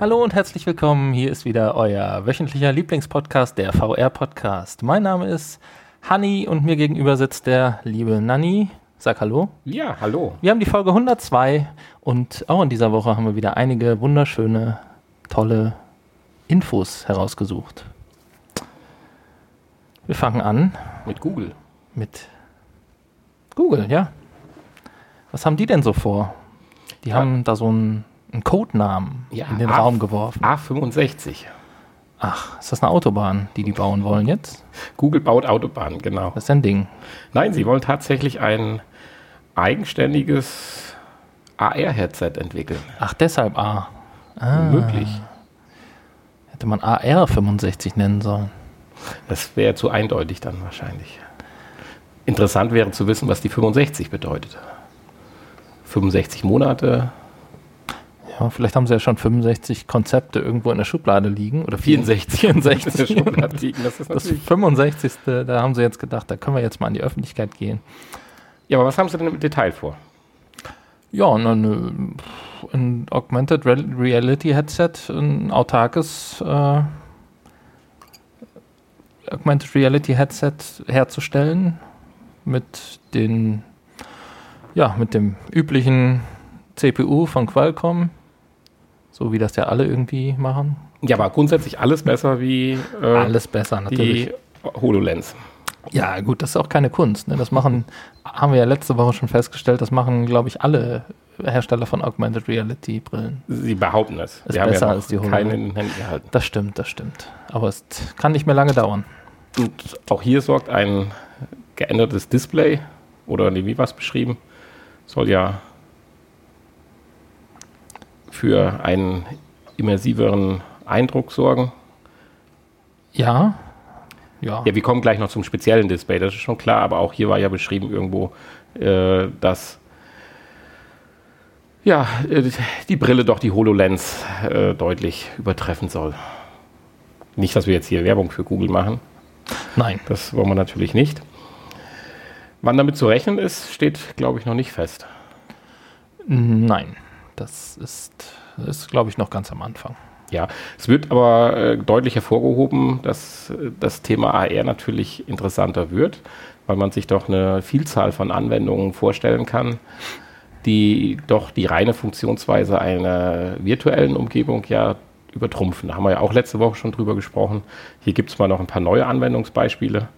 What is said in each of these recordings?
Hallo und herzlich willkommen. Hier ist wieder euer wöchentlicher Lieblingspodcast, der VR-Podcast. Mein Name ist Hanni und mir gegenüber sitzt der liebe Nanni. Sag Hallo. Ja, hallo. Wir haben die Folge 102 und auch in dieser Woche haben wir wieder einige wunderschöne, tolle Infos herausgesucht. Wir fangen an Mit Google. mit Google, ja. Was haben die denn so vor? Die Ja. haben da so einen, einen Codenamen Ja, in den A- Raum geworfen. A65. Ach, ist das eine Autobahn, die die bauen wollen jetzt? Google baut Autobahnen, genau. Das ist ein Ding. Nein, sie wollen tatsächlich ein eigenständiges AR-Headset entwickeln. Ach, deshalb A. Ah, Möglich. Hätte man AR65 nennen sollen. Das wäre zu eindeutig dann wahrscheinlich. Interessant wäre zu wissen, was die 65 bedeutet. 65 Monate, Ja, vielleicht haben sie ja schon 65 Konzepte irgendwo in der Schublade liegen. Oder 64. 64. Schublade liegen. Das ist Das natürlich 65. Da haben sie jetzt gedacht, da können wir jetzt mal an die Öffentlichkeit gehen. ja, aber was haben sie denn im Detail vor? Ja, äh, ein Augmented Real- Reality Headset, ein autarkes äh, Augmented Reality Headset herzustellen mit den, ja, mit dem üblichen CPU von Qualcomm, so wie das ja alle irgendwie machen. Ja, aber grundsätzlich alles besser wie äh, Alles besser natürlich. die HoloLens. Ja, gut, das ist auch keine Kunst. Ne? Das machen, haben wir ja letzte Woche schon festgestellt, das machen, glaube ich, alle Hersteller von Augmented Reality Brillen. Sie behaupten es. Ist haben besser ja als die keinen HoloLens. Händen gehalten. Das stimmt, das stimmt. Aber es kann nicht mehr lange dauern. Und auch hier sorgt ein geändertes Display, oder nee, wie war es beschrieben, soll ja für einen immersiveren Eindruck sorgen. Ja. Ja. Ja, wir kommen gleich noch zum speziellen Display, das ist schon klar, aber auch hier war ja beschrieben irgendwo, äh, dass ja, äh, die Brille doch die HoloLens äh, deutlich übertreffen soll. Nicht, dass wir jetzt hier Werbung für Google machen. Nein. Das wollen wir natürlich nicht. Wann damit zu rechnen ist, steht, glaube ich, noch nicht fest. Nein. Das ist, ist glaube ich, noch ganz am Anfang. Ja, es wird aber äh, deutlich hervorgehoben, dass äh, das Thema AR natürlich interessanter wird, weil man sich doch eine Vielzahl von Anwendungen vorstellen kann, die doch die reine Funktionsweise einer virtuellen Umgebung ja übertrumpfen. Da haben wir ja auch letzte Woche schon drüber gesprochen. Hier gibt es mal noch ein paar neue Anwendungsbeispiele.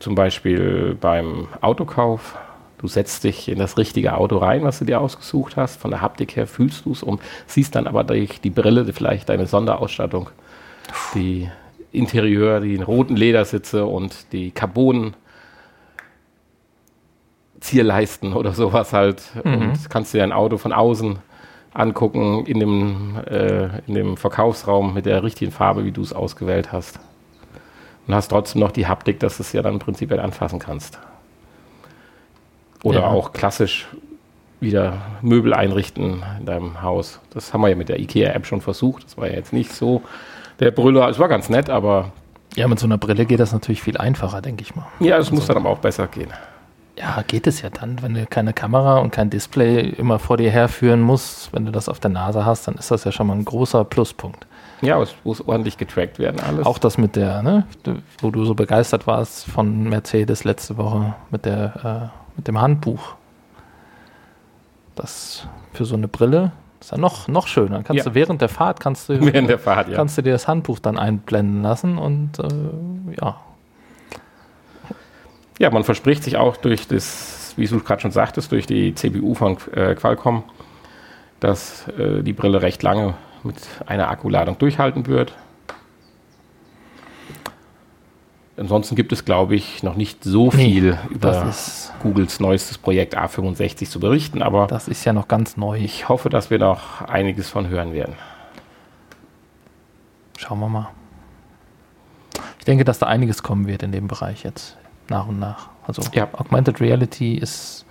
Zum Beispiel beim Autokauf. Du setzt dich in das richtige Auto rein, was du dir ausgesucht hast. Von der Haptik her fühlst du es und siehst dann aber durch die Brille vielleicht deine Sonderausstattung, die Interieur, die roten Ledersitze und die Carbon Zierleisten oder sowas halt. Und kannst dir dein Auto von außen angucken in dem, äh, in dem Verkaufsraum mit der richtigen Farbe, wie du es ausgewählt hast. Und hast trotzdem noch die Haptik, dass du es ja dann prinzipiell anfassen kannst. Oder Ja. auch klassisch wieder Möbel einrichten in deinem Haus. Das haben wir ja mit der IKEA-App schon versucht. Das war ja jetzt nicht so der Brüller. Es war ganz nett, aber Ja, mit so einer Brille geht das natürlich viel einfacher, denke ich mal. ja, es muss dann aber auch besser gehen. Ja, geht es ja dann, wenn du keine Kamera und kein Display immer vor dir herführen musst. Wenn du das auf der Nase hast, dann ist das ja schon mal ein großer Pluspunkt. Ja, es muss ordentlich getrackt werden alles. Auch das mit der, ne, wo du so begeistert warst von Mercedes letzte Woche mit der, äh, mit dem Handbuch. Das für so eine Brille ist ja noch, noch schöner. Kannst Ja. du während der Fahrt kannst du, während der Fahrt, ja. kannst du dir das Handbuch dann einblenden lassen und äh, ja. Ja, man verspricht sich auch durch das, wie du gerade schon sagtest, durch die CPU von äh, Qualcomm, dass äh, die Brille recht lange mit einer Akkuladung durchhalten wird. Ansonsten gibt es, glaube ich, noch nicht so Nee, viel über das ist- Googles neuestes Projekt A65 zu berichten, aber Das ist ja noch ganz neu. ich hoffe, dass wir noch einiges von hören werden. Schauen wir mal. Ich denke, dass da einiges kommen wird in dem Bereich jetzt, nach und nach. Also Ja. Augmented Reality ist,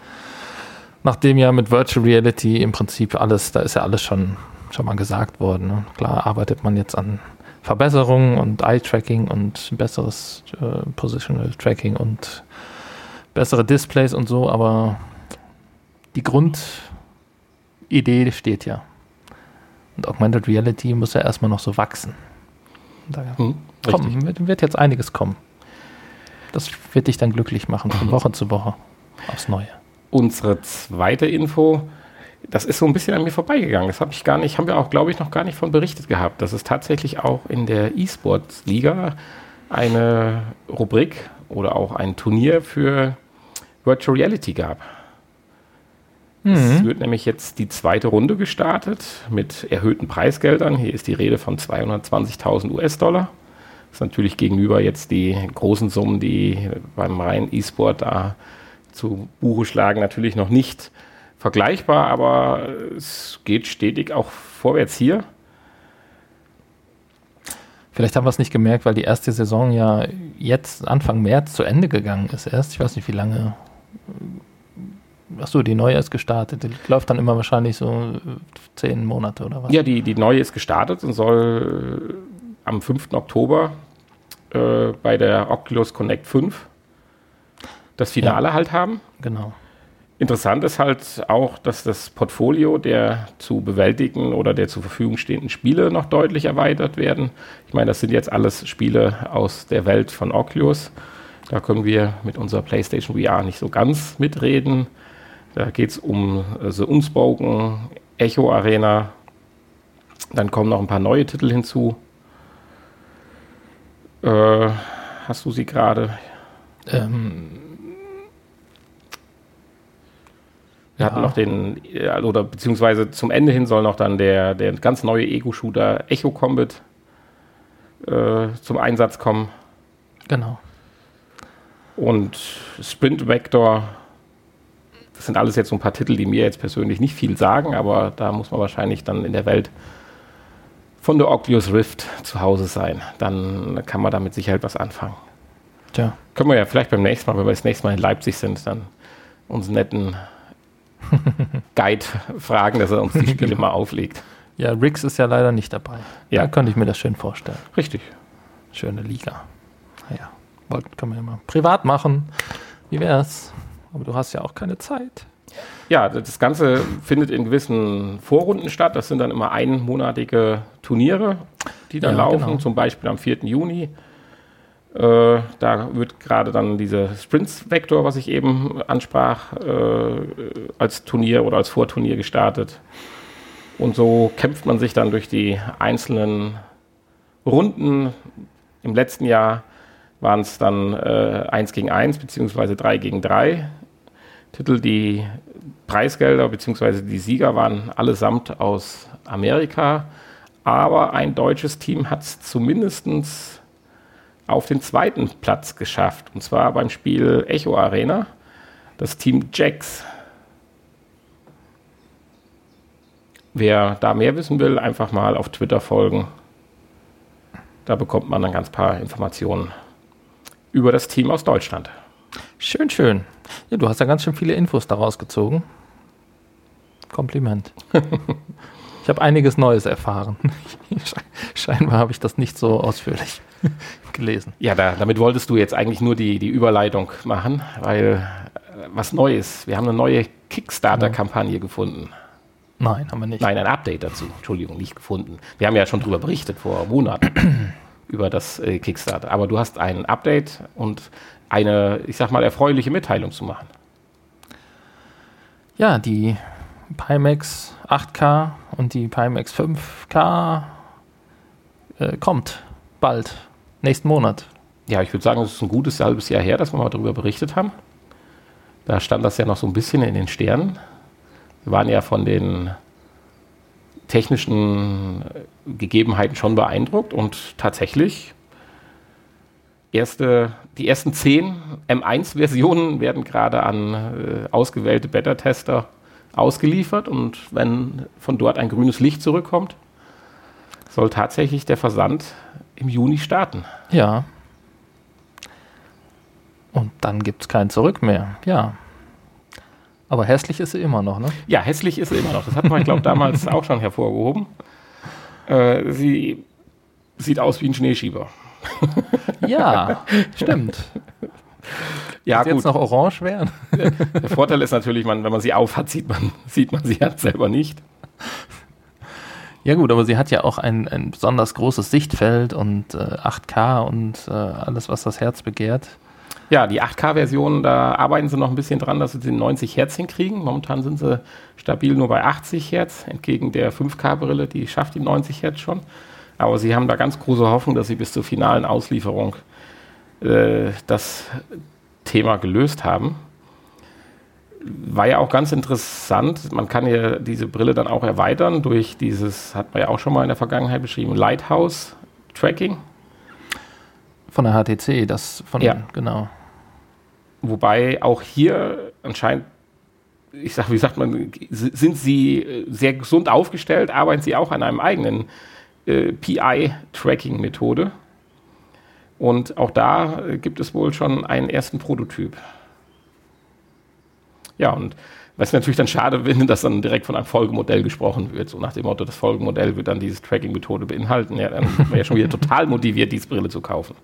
nachdem ja mit Virtual Reality im Prinzip alles, da ist ja alles schon, schon mal gesagt worden. Ne? Klar arbeitet man jetzt an Verbesserungen und Eye-Tracking und besseres äh, Positional Tracking und bessere Displays und so, aber die Grundidee steht ja. Und Augmented Reality muss ja erstmal noch so wachsen. Da Hm, kommen, wird, wird jetzt einiges kommen. Das wird dich dann glücklich machen, von Mhm. Woche zu Woche aufs Neue. Unsere zweite Info, das ist so ein bisschen an mir vorbeigegangen. Das habe ich gar nicht, haben wir auch, glaube ich, noch gar nicht von berichtet gehabt, dass es tatsächlich auch in der E-Sports-Liga eine Rubrik oder auch ein Turnier für Virtual Reality gab. Es wird nämlich jetzt die zweite Runde gestartet mit erhöhten Preisgeldern. Hier ist die Rede von 220.000 US-Dollar. Das ist natürlich gegenüber jetzt die großen Summen, die beim reinen E-Sport da zu Buche schlagen, natürlich noch nicht vergleichbar, aber es geht stetig auch vorwärts hier. Vielleicht haben wir es nicht gemerkt, weil die erste Saison ja jetzt Anfang März zu Ende gegangen ist erst. Ich weiß nicht, wie lange. Achso, die neue ist gestartet. Die läuft dann immer wahrscheinlich so äh, zehn Monate oder was? Ja, die, die neue ist gestartet und soll äh, am 5. Oktober äh, bei der Oculus Connect 5 das Finale halt haben. Genau. Interessant ist halt auch, dass das Portfolio der zu bewältigen oder der zur Verfügung stehenden Spiele noch deutlich erweitert werden. Ich meine, das sind jetzt alles Spiele aus der Welt von Oculus. Da können wir mit unserer PlayStation VR nicht so ganz mitreden. Da geht es um äh, The Unspoken, Echo Arena. Dann kommen noch ein paar neue Titel hinzu. Äh, hast du sie gerade? Ähm, Wir hatten noch den, äh, oder beziehungsweise zum Ende hin soll noch dann der, der ganz neue Ego-Shooter Echo Combat äh, zum Einsatz kommen. genau. Und Sprint Vector, das sind alles jetzt so ein paar Titel, die mir jetzt persönlich nicht viel sagen, aber da muss man wahrscheinlich dann in der Welt von der Oculus Rift zu Hause sein. Dann kann man da mit Sicherheit was anfangen. Tja. Können wir ja vielleicht beim nächsten Mal, wenn wir das nächste Mal in Leipzig sind, dann uns netten Guide fragen, dass er uns die Spiele mal auflegt. Ja, Riggs ist ja leider nicht dabei. Ja. Da könnte ich mir das schön vorstellen. Richtig. Schöne Liga. Naja, wollten können wir ja mal privat machen. Wie wär's? Aber du hast ja auch keine Zeit. Ja, das Ganze findet in gewissen Vorrunden statt. Das sind dann immer einmonatige Turniere, die dann Ja, laufen, genau. zum Beispiel am 4. Juni. Äh, da wird gerade dann dieser Sprints-Vektor, was ich eben ansprach, äh, als Turnier oder als Vorturnier gestartet. Und so kämpft man sich dann durch die einzelnen Runden. Im letzten Jahr waren es dann äh, 1 gegen 1 beziehungsweise 3 gegen 3 Titel. Die Preisgelder beziehungsweise die Sieger waren allesamt aus Amerika. Aber ein deutsches Team hat es zumindest auf den zweiten Platz geschafft. Und zwar beim Spiel Echo Arena. Das Team Jax. Wer da mehr wissen will, einfach mal auf Twitter folgen. Da bekommt man dann ganz paar Informationen über das Team aus Deutschland. Schön, schön. Ja, du hast ja ganz schön viele Infos daraus gezogen. Kompliment. ich habe einiges Neues erfahren. Scheinbar habe ich das nicht so ausführlich gelesen. Ja, da, damit wolltest du jetzt eigentlich nur die, die Überleitung machen, weil äh, was Neues. Wir haben eine neue Kickstarter-Kampagne gefunden. Nein, haben wir nicht. Nein, ein Update dazu. Entschuldigung, nicht gefunden. Wir haben ja schon drüber berichtet vor Monaten über das äh, Kickstarter. Aber du hast ein Update und eine, ich sag mal, erfreuliche Mitteilung zu machen. Ja, die Pimax 8K und die Pimax 5K äh, kommt bald, nächsten Monat. Ja, ich würde sagen, es ist ein gutes halbes Jahr her, dass wir mal darüber berichtet haben. Da stand das ja noch so ein bisschen in den Sternen. Wir waren ja von den technischen äh, Gegebenheiten schon beeindruckt und tatsächlich erste, die ersten zehn M1-Versionen werden gerade an äh, ausgewählte Beta-Tester ausgeliefert und wenn von dort ein grünes Licht zurückkommt, soll tatsächlich der Versand im Juni starten. Ja. Und dann gibt es kein Zurück mehr. Ja. Aber hässlich ist sie immer noch, ne? Ja, hässlich ist sie immer noch. Das hatten wir, ich glaube, damals auch schon hervorgehoben. Äh, sie sieht aus wie ein Schneeschieber. Ja, stimmt. Ja, Wird jetzt noch orange werden? Der Vorteil ist natürlich, man, wenn man sie aufhat, sieht man, sieht man sie halt selber nicht. Ja gut, aber sie hat ja auch ein, ein besonders großes Sichtfeld und äh, 8K und äh, alles, was das Herz begehrt. Ja, die 8K-Version, da arbeiten sie noch ein bisschen dran, dass sie den 90 Hertz hinkriegen. Momentan sind sie stabil nur bei 80 Hertz, entgegen der 5K-Brille, die schafft die 90 Hertz schon. Aber sie haben da ganz große Hoffnung, dass sie bis zur finalen Auslieferung äh, das Thema gelöst haben. War ja auch ganz interessant. Man kann ja diese Brille dann auch erweitern durch dieses, hat man ja auch schon mal in der Vergangenheit beschrieben, Lighthouse Tracking. Von der HTC, das von, Ja. genau. Wobei auch hier anscheinend, ich sag, wie sagt man, sind sie sehr gesund aufgestellt, arbeiten sie auch an einem eigenen äh, PI-Tracking-Methode. Und auch da gibt es wohl schon einen ersten Prototyp. Ja, und was ich natürlich dann schade finde, dass dann direkt von einem Folgemodell gesprochen wird. So nach dem Motto, das Folgemodell wird dann diese Tracking-Methode beinhalten. Ja, dann wäre ja schon wieder total motiviert, diese Brille zu kaufen.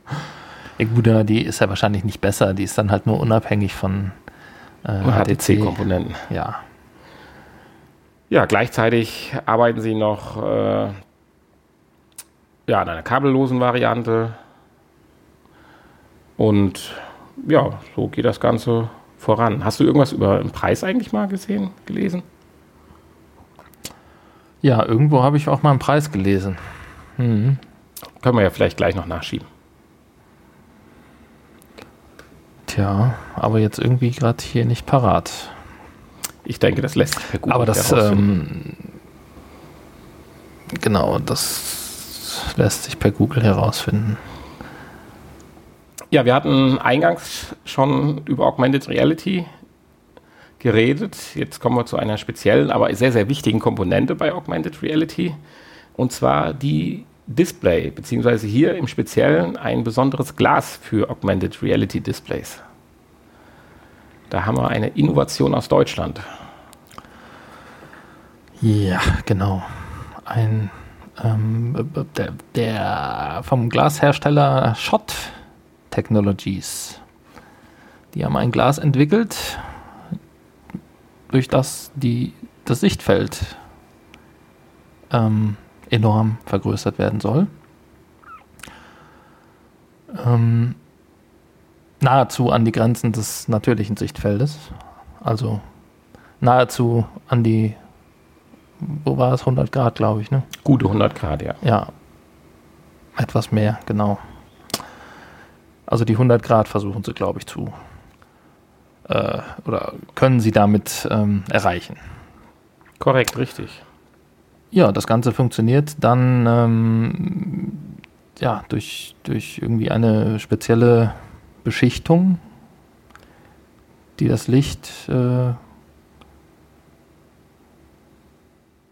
Ja, gut, die ist ja wahrscheinlich nicht besser, die ist dann halt nur unabhängig von äh, HTC. HTC-Komponenten. Ja. Ja, gleichzeitig arbeiten sie noch äh, ja, an einer kabellosen Variante. Und ja, so geht das Ganze voran. Hast du irgendwas über den Preis eigentlich mal gesehen, gelesen? ja, irgendwo habe ich auch mal einen Preis gelesen. Mhm. Können wir ja vielleicht gleich noch nachschieben. Tja, aber jetzt irgendwie gerade hier nicht parat. Ich denke, das lässt sich per Google aber das, herausfinden. ähm, genau, das lässt sich per Google herausfinden. Ja, wir hatten eingangs schon über Augmented Reality geredet. Jetzt kommen wir zu einer speziellen, aber sehr, sehr wichtigen Komponente bei Augmented Reality. Und zwar die Display, beziehungsweise hier im Speziellen ein besonderes Glas für Augmented Reality Displays. Da haben wir eine Innovation aus Deutschland. Ja, genau. Ein ähm, der, der vom Glashersteller Schott Technologies. Die haben ein Glas entwickelt, durch das die, das Sichtfeld ähm, enorm vergrößert werden soll. Ähm, nahezu an die Grenzen des natürlichen Sichtfeldes. Also nahezu an die, wo war es, 100 Grad, glaube ich, ne? Gute 100 Grad, ja. Ja, etwas mehr, genau. Also die 100 Grad versuchen sie, glaube ich, zu, äh, oder können sie damit ähm, erreichen. Korrekt, richtig. Ja, das Ganze funktioniert dann ähm, ja, durch, durch irgendwie eine spezielle Beschichtung, die das Licht äh,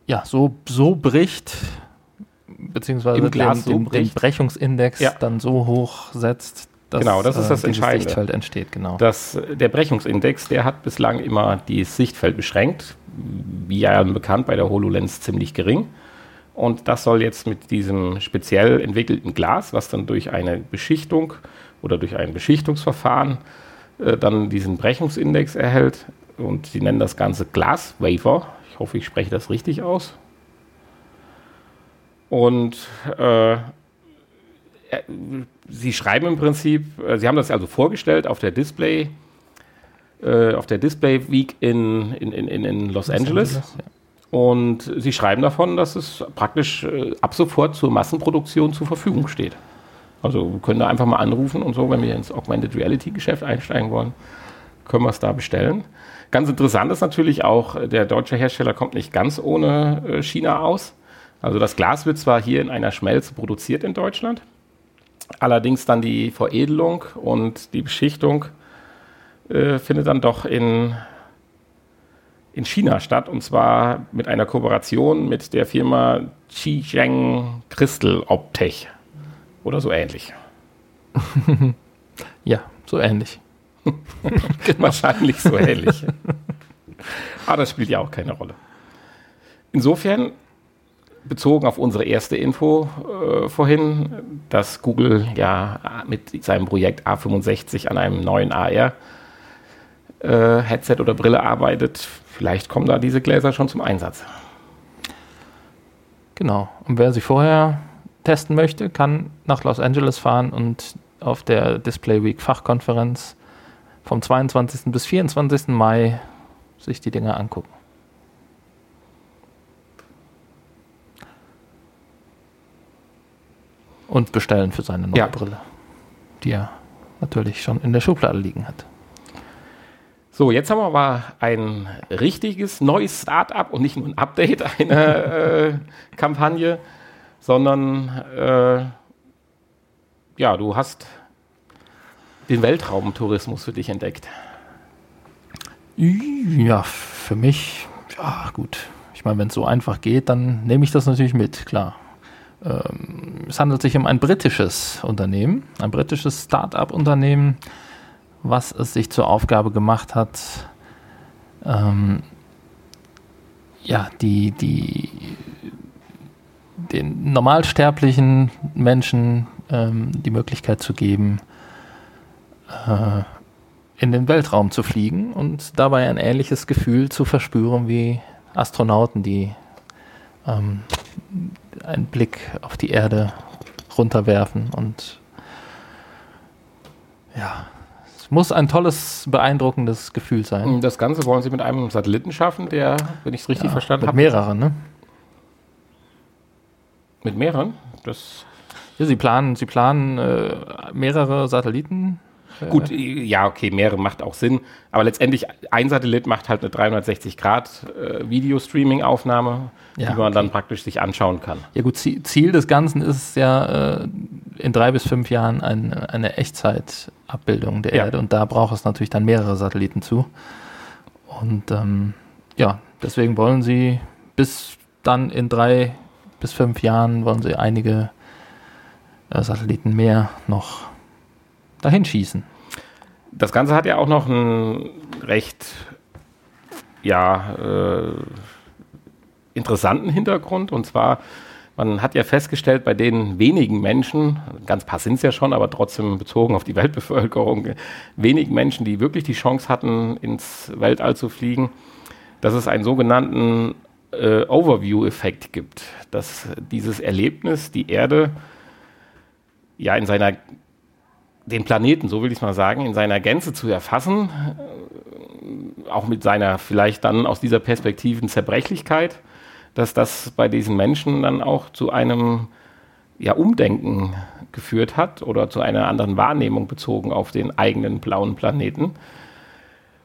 ja, so, so bricht, beziehungsweise Im den, Glas so den, den. Brechungsindex Ja. dann so hoch setzt, dass Genau, das ist das dieses Entscheidende. Lichtfeld entsteht, genau. Das, der Brechungsindex, der hat bislang immer das Sichtfeld beschränkt, wie ja bekannt bei der HoloLens ziemlich gering. Und das soll jetzt mit diesem speziell entwickelten Glas, was dann durch eine Beschichtung oder durch ein Beschichtungsverfahren äh, dann diesen Brechungsindex erhält. Und sie nennen das Ganze Glas Wafer. Ich hoffe, ich spreche das richtig aus. Und äh, äh, Sie schreiben im Prinzip, äh, Sie haben das also vorgestellt auf der Display, äh, auf der Display Week in, in, in, in- in Los Angeles. ja. Und Sie schreiben davon, dass es praktisch äh, ab sofort zur Massenproduktion zur Verfügung steht. Also wir können da einfach mal anrufen und so, wenn wir ins Augmented Reality Geschäft einsteigen wollen, können wir es da bestellen. Ganz interessant ist natürlich auch, äh, der deutsche Hersteller kommt nicht ganz ohne äh, China aus. Also das Glas wird zwar hier in einer Schmelze produziert in Deutschland, allerdings dann die Veredelung und die Beschichtung äh, findet dann doch in, in China statt und zwar mit einer Kooperation mit der Firma Qizheng Crystal Optech oder so ähnlich. Ja, so ähnlich. Wahrscheinlich so ähnlich. Aber das spielt ja auch keine Rolle. Insofern, bezogen auf unsere erste Info äh, vorhin, dass Google ja mit seinem Projekt A65 an einem neuen AR-Headset oder Brille arbeitet, vielleicht kommen da diese Gläser schon zum Einsatz. Genau. Und wer sie vorher testen möchte, kann nach Los Angeles fahren und auf der Display Week Fachkonferenz vom 22. bis 24. Mai sich die Dinge angucken. Und bestellen für seine neue Ja. Brille, die er natürlich schon in der Schublade liegen hat. So, jetzt haben wir aber ein richtiges neues Start-up und nicht nur ein Update einer äh, Kampagne, sondern äh, ja, du hast den Weltraumtourismus für dich entdeckt. Ja, für mich, ja gut. Ich meine, wenn es so einfach geht, dann nehme ich das natürlich mit, klar. Ähm, es handelt sich um ein britisches Unternehmen, ein britisches Start-up-Unternehmen, was es sich zur Aufgabe gemacht hat, ähm, ja, die, die, den normalsterblichen Menschen ähm, die Möglichkeit zu geben, äh, in den Weltraum zu fliegen und dabei ein ähnliches Gefühl zu verspüren wie Astronauten, die ähm, einen Blick auf die Erde runterwerfen und ja, es muss ein tolles, beeindruckendes Gefühl sein. Das Ganze wollen sie mit einem Satelliten schaffen, der, wenn ich es richtig Ja, verstanden mit habe, mehreren, ne? mit mehreren. Das Ja, sie planen, sie planen äh, mehrere Satelliten. Äh, Gut, ja, okay, mehrere macht auch Sinn. Aber letztendlich, ein Satellit macht halt eine 360-Grad-Video-Streaming-Aufnahme, Ja, die man okay. dann praktisch sich anschauen kann. Ja gut, Zie- Ziel des Ganzen ist ja äh, in drei bis fünf Jahren ein, eine Echtzeit-Abbildung der Ja. Erde und da braucht es natürlich dann mehrere Satelliten zu. Und ähm, ja, deswegen wollen sie bis dann in drei bis fünf Jahren wollen sie einige äh, Satelliten mehr noch dahin schießen. Das Ganze hat ja auch noch einen recht, ja, äh, interessanten Hintergrund. Und zwar, man hat ja festgestellt, bei den wenigen Menschen, ganz paar sind es ja schon, aber trotzdem bezogen auf die Weltbevölkerung, wenigen Menschen, die wirklich die Chance hatten, ins Weltall zu fliegen, dass es einen sogenannten äh, Overview-Effekt gibt. Dass dieses Erlebnis, die Erde, ja in seiner den Planeten, so will ich es mal sagen, in seiner Gänze zu erfassen, äh, auch mit seiner vielleicht dann aus dieser Perspektive Zerbrechlichkeit, dass das bei diesen Menschen dann auch zu einem ja, Umdenken geführt hat oder zu einer anderen Wahrnehmung bezogen auf den eigenen blauen Planeten.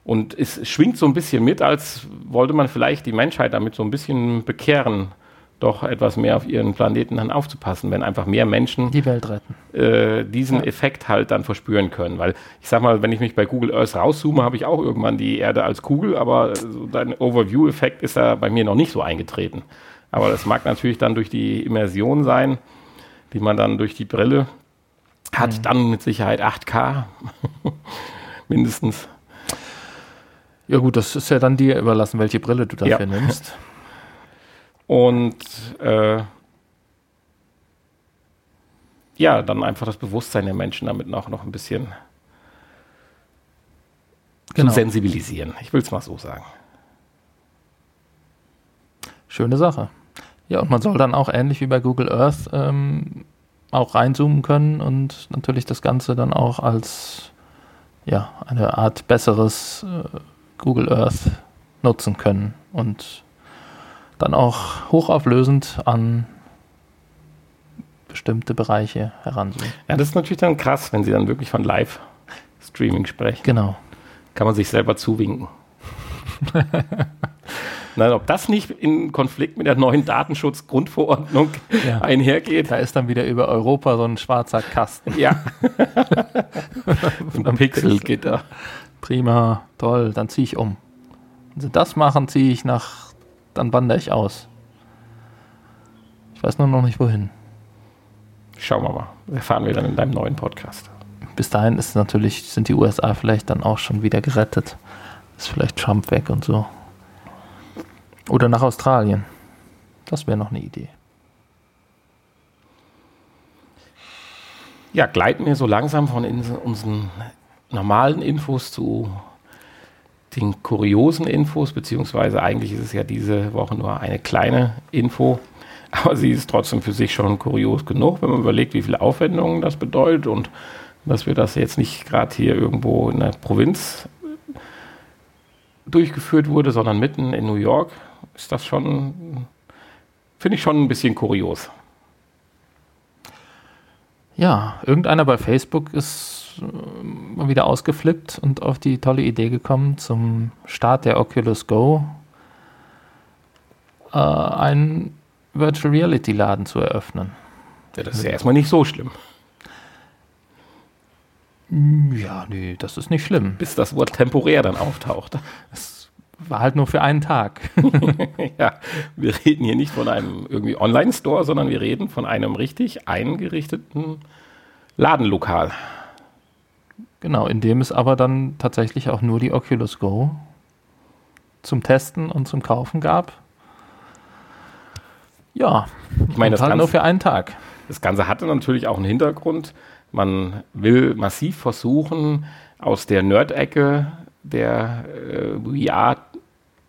Und es schwingt so ein bisschen mit, als wollte man vielleicht die Menschheit damit so ein bisschen bekehren, doch etwas mehr auf ihren Planeten dann aufzupassen, wenn einfach mehr Menschen Die Welt retten. äh, diesen Ja. Effekt halt dann verspüren können. Weil ich sag mal, wenn ich mich bei Google Earth rauszoome, habe ich auch irgendwann die Erde als Kugel, aber so dein Overview-Effekt ist da bei mir noch nicht so eingetreten. Aber das mag natürlich dann durch die Immersion sein, die man dann durch die Brille hat, Mhm. dann mit Sicherheit 8K mindestens. Ja gut, das ist ja dann dir überlassen, welche Brille du dafür Ja. nimmst. Und äh, ja, dann einfach das Bewusstsein der Menschen damit noch, noch ein bisschen Genau. zu sensibilisieren. Ich will es mal so sagen. Schöne Sache. Ja, und man soll dann auch ähnlich wie bei Google Earth ähm, auch reinzoomen können und natürlich das Ganze dann auch als ja, eine Art besseres äh, Google Earth nutzen können und dann auch hochauflösend an bestimmte Bereiche heranzoomen. Ja, das ist natürlich dann krass, wenn sie dann wirklich von Live-Streaming sprechen. Genau. Kann man sich selber zuwinken. Nein, ob das nicht in Konflikt mit der neuen Datenschutzgrundverordnung Ja. einhergeht. Da ist dann wieder über Europa so ein schwarzer Kasten. Ja. Ein Pixelgitter. Prima, toll, dann ziehe ich um. Wenn sie das machen, ziehe ich nach, dann wandere ich aus. Ich weiß nur noch nicht wohin. Schauen wir mal. Erfahren wir dann in deinem neuen Podcast. Bis dahin ist natürlich, sind die USA vielleicht dann auch schon wieder gerettet. Ist vielleicht Trump weg und so. Oder nach Australien. Das wäre noch eine Idee. Ja, gleiten wir so langsam von unseren normalen Infos zu den kuriosen Infos, beziehungsweise eigentlich ist es ja diese Woche nur eine kleine Info. Aber sie ist trotzdem für sich schon kurios genug, wenn man überlegt, wie viele Aufwendungen das bedeutet und dass wir das jetzt nicht gerade hier irgendwo in der Provinz durchgeführt wurde, sondern mitten in New York, ist das schon, finde ich schon ein bisschen kurios. Ja, irgendeiner bei Facebook ist mal wieder ausgeflippt und auf die tolle Idee gekommen, zum Start der Oculus Go äh, einen Virtual Reality Laden zu eröffnen. Ja, das ist ja erstmal nicht so schlimm. Ja, nee, das ist nicht schlimm. Bis das Wort temporär dann auftaucht. Es war halt nur für einen Tag. ja, wir reden hier nicht von einem irgendwie Online-Store, sondern wir reden von einem richtig eingerichteten Ladenlokal. Genau, in dem es aber dann tatsächlich auch nur die Oculus Go zum Testen und zum Kaufen gab. Ja, Ich meine, das halt Ganze- nur für einen Tag. Das Ganze hatte natürlich auch einen Hintergrund. Man will massiv versuchen, aus der Nerd-Ecke der äh,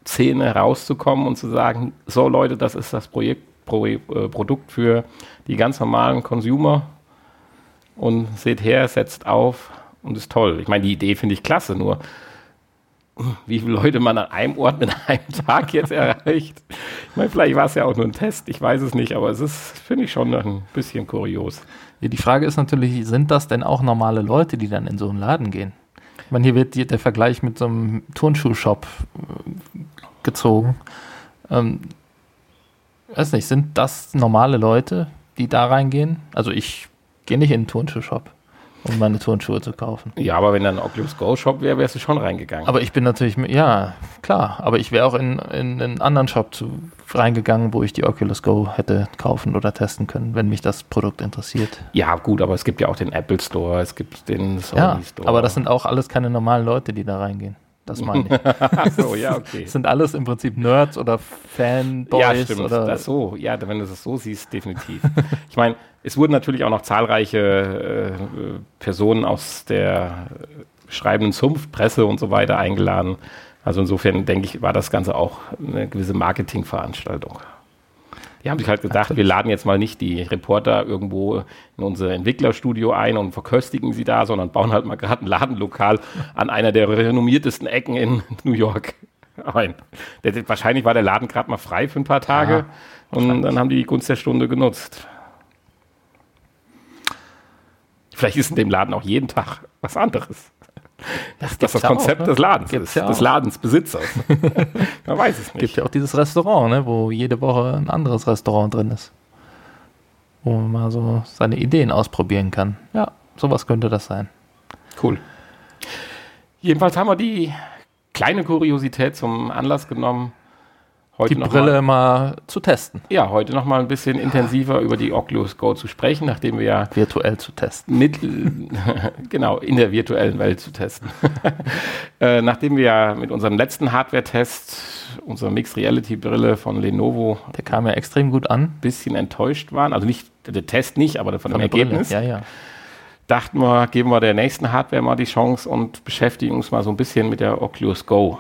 VR-Szene rauszukommen und zu sagen, so Leute, das ist das Projekt, Pro, äh, Produkt für die ganz normalen Consumer. Und seht her, setzt auf und ist toll. Ich meine, die Idee finde ich klasse, nur wie viele Leute man an einem Ort mit einem Tag jetzt erreicht. Ich meine, vielleicht war es ja auch nur ein Test, ich weiß es nicht, aber es ist, finde ich, schon ein bisschen kurios. Ja, die Frage ist natürlich, sind das denn auch normale Leute, die dann in so einen Laden gehen? Ich meine, hier wird der Vergleich mit so einem Turnschuhshop äh, gezogen. Ähm, weiß nicht, sind das normale Leute, die da reingehen? Also ich gehe nicht in einen Turnschuhshop, um meine Turnschuhe zu kaufen. Ja, aber wenn da ein Oculus Go Shop wäre, wärst du schon reingegangen. Aber ich bin natürlich, ja, klar, aber ich wäre auch in, in einen anderen Shop zu, reingegangen, wo ich die Oculus Go hätte kaufen oder testen können, wenn mich das Produkt interessiert. ja, gut, aber es gibt ja auch den Apple Store, es gibt den Sony Ja, Store. aber das sind auch alles keine normalen Leute, die da reingehen. Das meine ich. So, ja, okay. Sind alles im Prinzip Nerds oder Fanboys ja, stimmt. oder das so, ja, wenn du das so siehst, definitiv. ich meine, es wurden natürlich auch noch zahlreiche äh, Personen aus der schreibenden Zunft, Presse und so weiter eingeladen. Also insofern denke ich, war das Ganze auch eine gewisse Marketingveranstaltung. Die haben sich halt gedacht, wir laden jetzt mal nicht die Reporter irgendwo in unser Entwicklerstudio ein und verköstigen sie da, sondern bauen halt mal gerade ein Ladenlokal an einer der renommiertesten Ecken in New York ein. Der, wahrscheinlich war der Laden gerade mal frei für ein paar Tage Ja, und dann haben die die Gunst der Stunde genutzt. Vielleicht ist in dem Laden auch jeden Tag was anderes. Das, das ist das ja Konzept auch, ne? des Ladens Gibt's ist, ja des. Ladensbesitzers. Man weiß es gibt nicht. ja auch dieses Restaurant, ne, wo jede Woche ein anderes Restaurant drin ist. Wo man mal so seine Ideen ausprobieren kann. Ja, sowas könnte das sein. Cool. Jedenfalls haben wir die kleine Kuriosität zum Anlass genommen, heute Die Brille Mal, mal zu testen, ja, heute noch mal ein bisschen intensiver über die Oculus Go zu sprechen, nachdem wir ja virtuell zu testen. mit, genau, in der virtuellen Welt zu testen. äh, nachdem wir ja mit unserem letzten Hardware-Test, unserer Mixed Reality Brille von Lenovo, Der kam ja extrem gut an. ein bisschen enttäuscht waren, also nicht der Test nicht, aber von, dem der Brille. Ergebnis, Ja, ja. dachten wir, geben wir der nächsten Hardware mal die Chance und beschäftigen uns mal so ein bisschen mit der Oculus Go.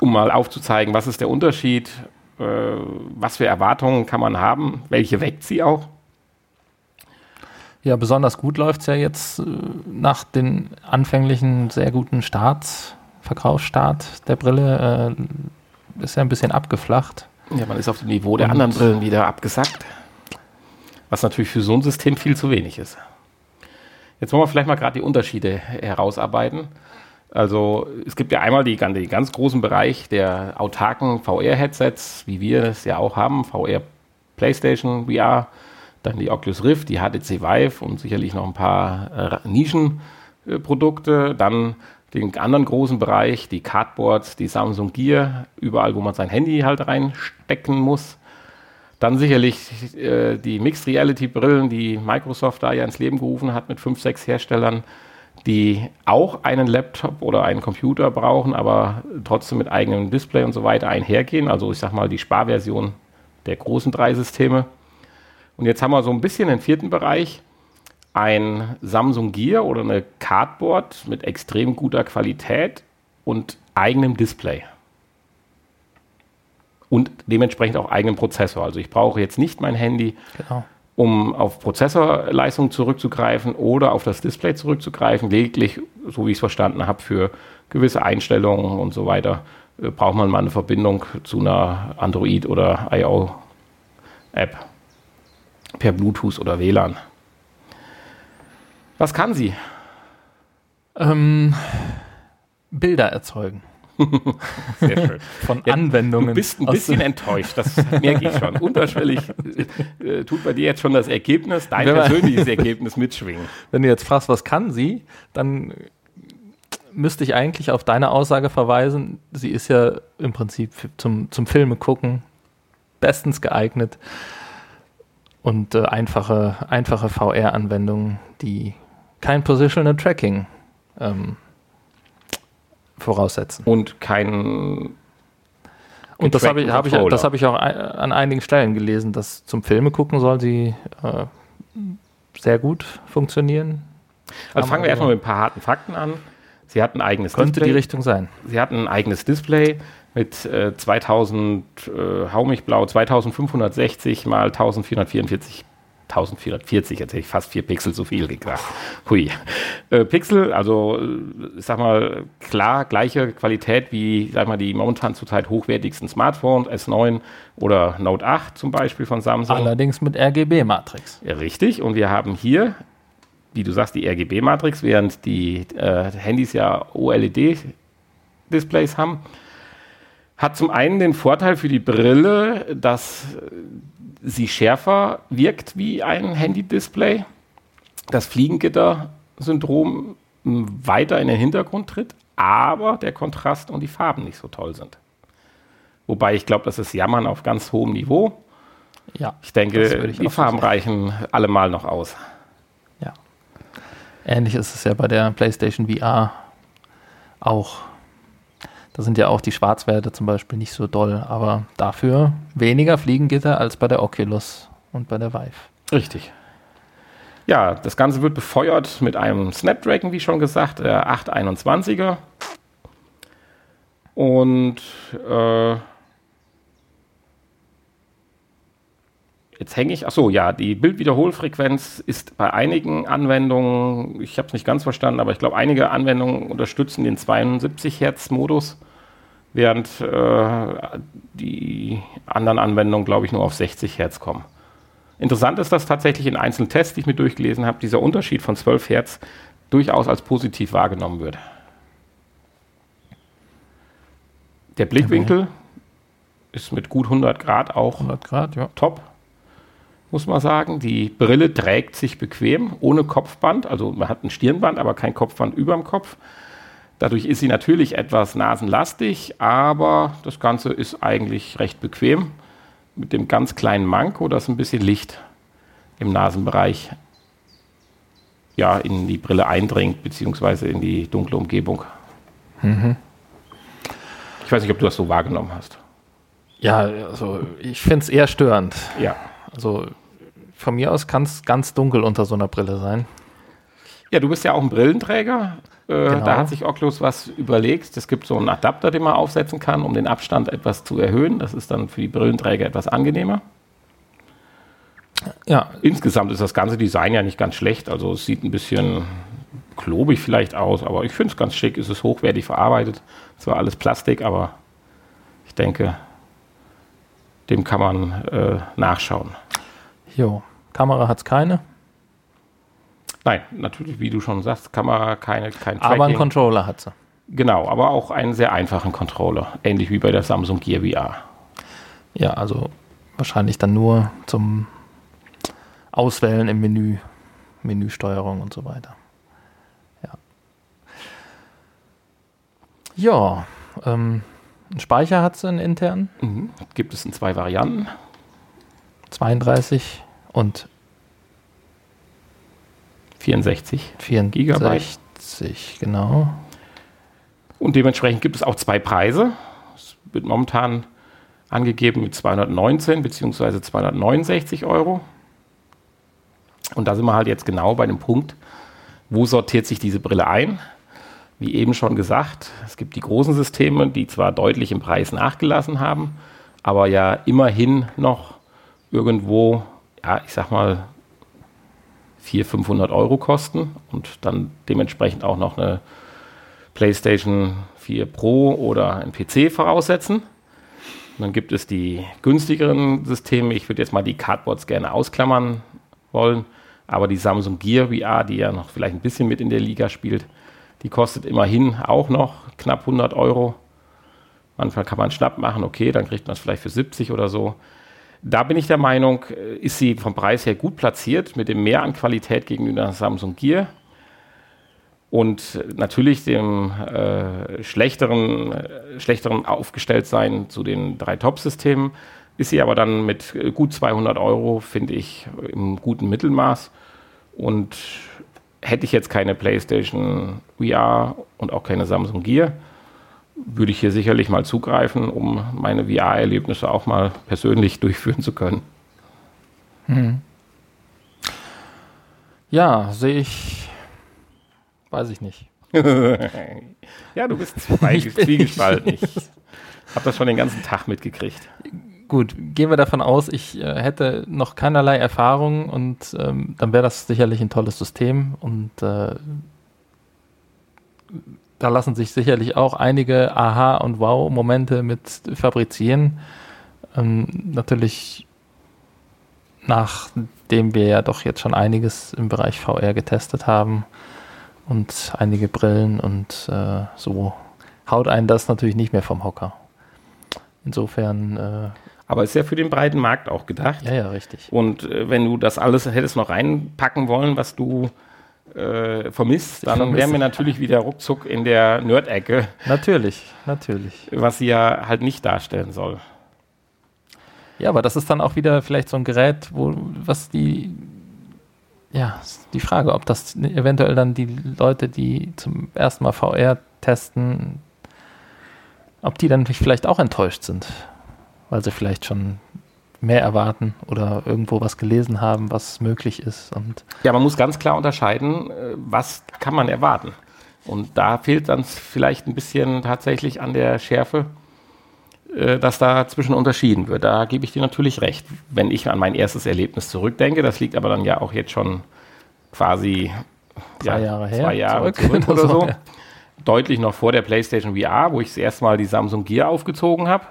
Um mal aufzuzeigen, was ist der Unterschied, äh, was für Erwartungen kann man haben, welche weckt sie auch. Ja, besonders gut läuft es ja jetzt äh, nach den anfänglichen sehr guten Starts, Verkaufsstart der Brille, äh, ist ja ein bisschen abgeflacht. Ja, man ist auf dem Niveau der Und- anderen Brillen wieder abgesackt. Was natürlich für so ein System viel zu wenig ist. Jetzt wollen wir vielleicht mal gerade die Unterschiede herausarbeiten. Also es gibt ja einmal die, den ganz großen Bereich der autarken VR-Headsets, wie wir es ja auch haben, VR PlayStation VR, dann die Oculus Rift, die HTC Vive und sicherlich noch ein paar äh, Nischenprodukte. Dann den anderen großen Bereich, die Cardboards, die Samsung Gear, überall, wo man sein Handy halt reinstecken muss. Dann sicherlich äh, die Mixed Reality Brillen, die Microsoft da ja ins Leben gerufen hat mit fünf, sechs Herstellern, die auch einen Laptop oder einen Computer brauchen, aber trotzdem mit eigenem Display und so weiter einhergehen. Also ich sag mal die Sparversion der großen drei Systeme. Und jetzt haben wir so ein bisschen den vierten Bereich, ein Samsung Gear oder eine Cardboard mit extrem guter Qualität und eigenem Display. Und dementsprechend auch eigenen Prozessor. Also ich brauche jetzt nicht mein Handy, Genau. Um auf Prozessorleistung zurückzugreifen oder auf das Display zurückzugreifen. Lediglich, so wie ich es verstanden habe, für gewisse Einstellungen und so weiter äh, braucht man mal eine Verbindung zu einer Android- oder IO-App per Bluetooth oder WLAN. Was kann sie? Ähm, Bilder erzeugen Sehr schön. von Ja, Anwendungen. Du bist ein bisschen enttäuscht, das merke ich schon. Unterschwellig äh, tut bei dir jetzt schon das Ergebnis, dein Wenn man- persönliches Ergebnis mitschwingen. Wenn du jetzt fragst, was kann sie, dann müsste ich eigentlich auf deine Aussage verweisen. Sie ist ja im Prinzip zum, zum Filme gucken bestens geeignet und äh, einfache, einfache VR-Anwendungen, die kein Positional Tracking ähm, voraussetzen. Und kein Und das habe ich, hab ich, das habe ich auch an einigen Stellen gelesen, dass zum Filme gucken soll sie äh, sehr gut funktionieren. Also fangen wir erstmal mit ein paar harten Fakten an. Sie hat ein eigenes Könnte die Display. Richtung sein. Sie hat ein eigenes Display mit äh, 2000, äh, hau mich blau, 2560 mal 1444, 1440, jetzt hätte ich fast vier Pixel zu viel gesagt. Hui. Äh, Pixel, also äh, ich sag mal, klar, gleiche Qualität wie, sag mal, die momentan zurzeit hochwertigsten Smartphones, S9 oder Note 8 zum Beispiel von Samsung. Allerdings mit RGB-Matrix. Ja, richtig. Und wir haben hier, wie du sagst, die RGB-Matrix, während die äh, Handys ja OLED-Displays haben. Hat zum einen den Vorteil für die Brille, dass sie schärfer wirkt wie ein Handy-Display. Das Fliegengitter-Syndrom weiter in den Hintergrund tritt, aber der Kontrast und die Farben nicht so toll sind. Wobei ich glaube, das ist Jammern auf ganz hohem Niveau. Ja, Ich denke, ich die Farben reichen allemal noch aus. ja. Ähnlich ist es ja bei der PlayStation VR auch. Da sind ja auch die Schwarzwerte zum Beispiel nicht so doll, aber dafür weniger Fliegengitter als bei der Oculus und bei der Vive. Richtig. Ja, das Ganze wird befeuert mit einem Snapdragon, wie schon gesagt, der 821er. Und äh, jetzt hänge ich, achso, ja, die Bildwiederholfrequenz ist bei einigen Anwendungen, ich habe es nicht ganz verstanden, aber ich glaube, einige Anwendungen unterstützen den 72 Hertz Modus, während äh, die anderen Anwendungen, glaube ich, nur auf 60 Hertz kommen. Interessant ist, dass tatsächlich in einzelnen Tests, die ich mir durchgelesen habe, dieser Unterschied von 12 Hertz durchaus als positiv wahrgenommen wird. Der Blickwinkel ist mit gut 100 Grad auch 100 Grad, ja. top, muss man sagen. Die Brille trägt sich bequem, ohne Kopfband. Also man hat ein Stirnband, aber kein Kopfband über dem Kopf. Dadurch ist sie natürlich etwas nasenlastig, aber das Ganze ist eigentlich recht bequem. Mit dem ganz kleinen Manko, dass ein bisschen Licht im Nasenbereich ja, in die Brille eindringt, beziehungsweise in die dunkle Umgebung. Ich weiß nicht, ob du das so wahrgenommen hast. Ja, also ich finde es eher störend. Ja. Also von mir aus kann es ganz dunkel unter so einer Brille sein. Ja, du bist ja auch ein Brillenträger. Äh, Genau. Da hat sich Oculus was überlegt. Es gibt so einen Adapter, den man aufsetzen kann, um den Abstand etwas zu erhöhen. Das ist dann für die Brillenträger etwas angenehmer. Ja, Insgesamt ist das ganze Design ja nicht ganz schlecht. Also es sieht ein bisschen klobig vielleicht aus, aber ich finde es ganz schick. Es ist hochwertig verarbeitet. Zwar alles Plastik, aber ich denke, dem kann man äh, nachschauen. jo. Kamera hat es keine, Nein, natürlich, wie du schon sagst, Kamera, keine, kein aber einen Tracking. Controller hat sie. Genau, aber auch einen sehr einfachen Controller, ähnlich wie bei der Samsung Gear VR. Ja, also wahrscheinlich dann nur zum Auswählen im Menü, Menüsteuerung und so weiter. Ja. Ja, ähm, einen Speicher hat sie einen internen, Mhm. Gibt es in zwei Varianten. 32 und 64. 64, genau. Und dementsprechend gibt es auch zwei Preise. Es wird momentan angegeben mit 219 bzw. 269 Euro. Und da sind wir halt jetzt genau bei dem Punkt, wo sortiert sich diese Brille ein? Wie eben schon gesagt, es gibt die großen Systeme, die zwar deutlich im Preis nachgelassen haben, aber ja immerhin noch irgendwo, ja, ich sag mal, 400, 500 Euro kosten und dann dementsprechend auch noch eine PlayStation 4 Pro oder ein PC voraussetzen. Und dann gibt es die günstigeren Systeme. Ich würde jetzt mal die Cardboards gerne ausklammern wollen. Aber die Samsung Gear VR, die ja noch vielleicht ein bisschen mit in der Liga spielt, die kostet immerhin auch noch knapp 100 Euro. Manchmal kann man einen Schnapp machen, okay, dann kriegt man es vielleicht für 70 oder so. Da bin ich der Meinung, äh, ist sie vom Preis her gut platziert, mit dem Mehr an Qualität gegenüber Samsung Gear. Und natürlich dem äh, schlechteren, äh, schlechteren Aufgestelltsein zu den drei Top-Systemen ist sie aber dann mit äh, gut 200 Euro, finde ich, im guten Mittelmaß. Und hätte ich jetzt keine PlayStation VR und auch keine Samsung Gear, würde ich hier sicherlich mal zugreifen, um meine VR-Erlebnisse auch mal persönlich durchführen zu können. Hm. Ja, sehe ich, weiß ich nicht. ja, du bist zwiegespalten. Ich habe das schon den ganzen Tag mitgekriegt. Gut, gehen wir davon aus, ich äh, hätte noch keinerlei Erfahrung und ähm, dann wäre das sicherlich ein tolles System und äh, da lassen sich sicherlich auch einige Aha- und Wow-Momente mit fabrizieren. Ähm, natürlich, nachdem wir ja doch jetzt schon einiges im Bereich VR getestet haben und einige Brillen und äh, so, haut einen das natürlich nicht mehr vom Hocker. Insofern. Äh, aber ist ja für den breiten Markt auch gedacht. Ja, ja, richtig. Und äh, wenn du das alles hättest noch reinpacken wollen, was du äh, vermisst, dann vermisse. wären wir natürlich wieder ruckzuck in der Nerd-Ecke. Natürlich, natürlich. Was sie ja halt nicht darstellen soll. Ja, aber das ist dann auch wieder vielleicht so ein Gerät, wo was die ja, die Frage, ob das eventuell dann die Leute, die zum ersten Mal VR testen, ob die dann vielleicht auch enttäuscht sind, weil sie vielleicht schon mehr erwarten oder irgendwo was gelesen haben, was möglich ist. Und ja, man muss ganz klar unterscheiden, äh, was kann man erwarten. Und da fehlt dann vielleicht ein bisschen tatsächlich an der Schärfe, äh, dass da zwischen unterschieden wird. Da gebe ich dir natürlich recht. Wenn ich an mein erstes Erlebnis zurückdenke, das liegt aber dann ja auch jetzt schon quasi zwei ja, Jahre her, zwei Jahre zurück, zurück oder so. Ja. Deutlich noch vor der PlayStation VR, wo ich das erste Mal die Samsung Gear aufgezogen habe.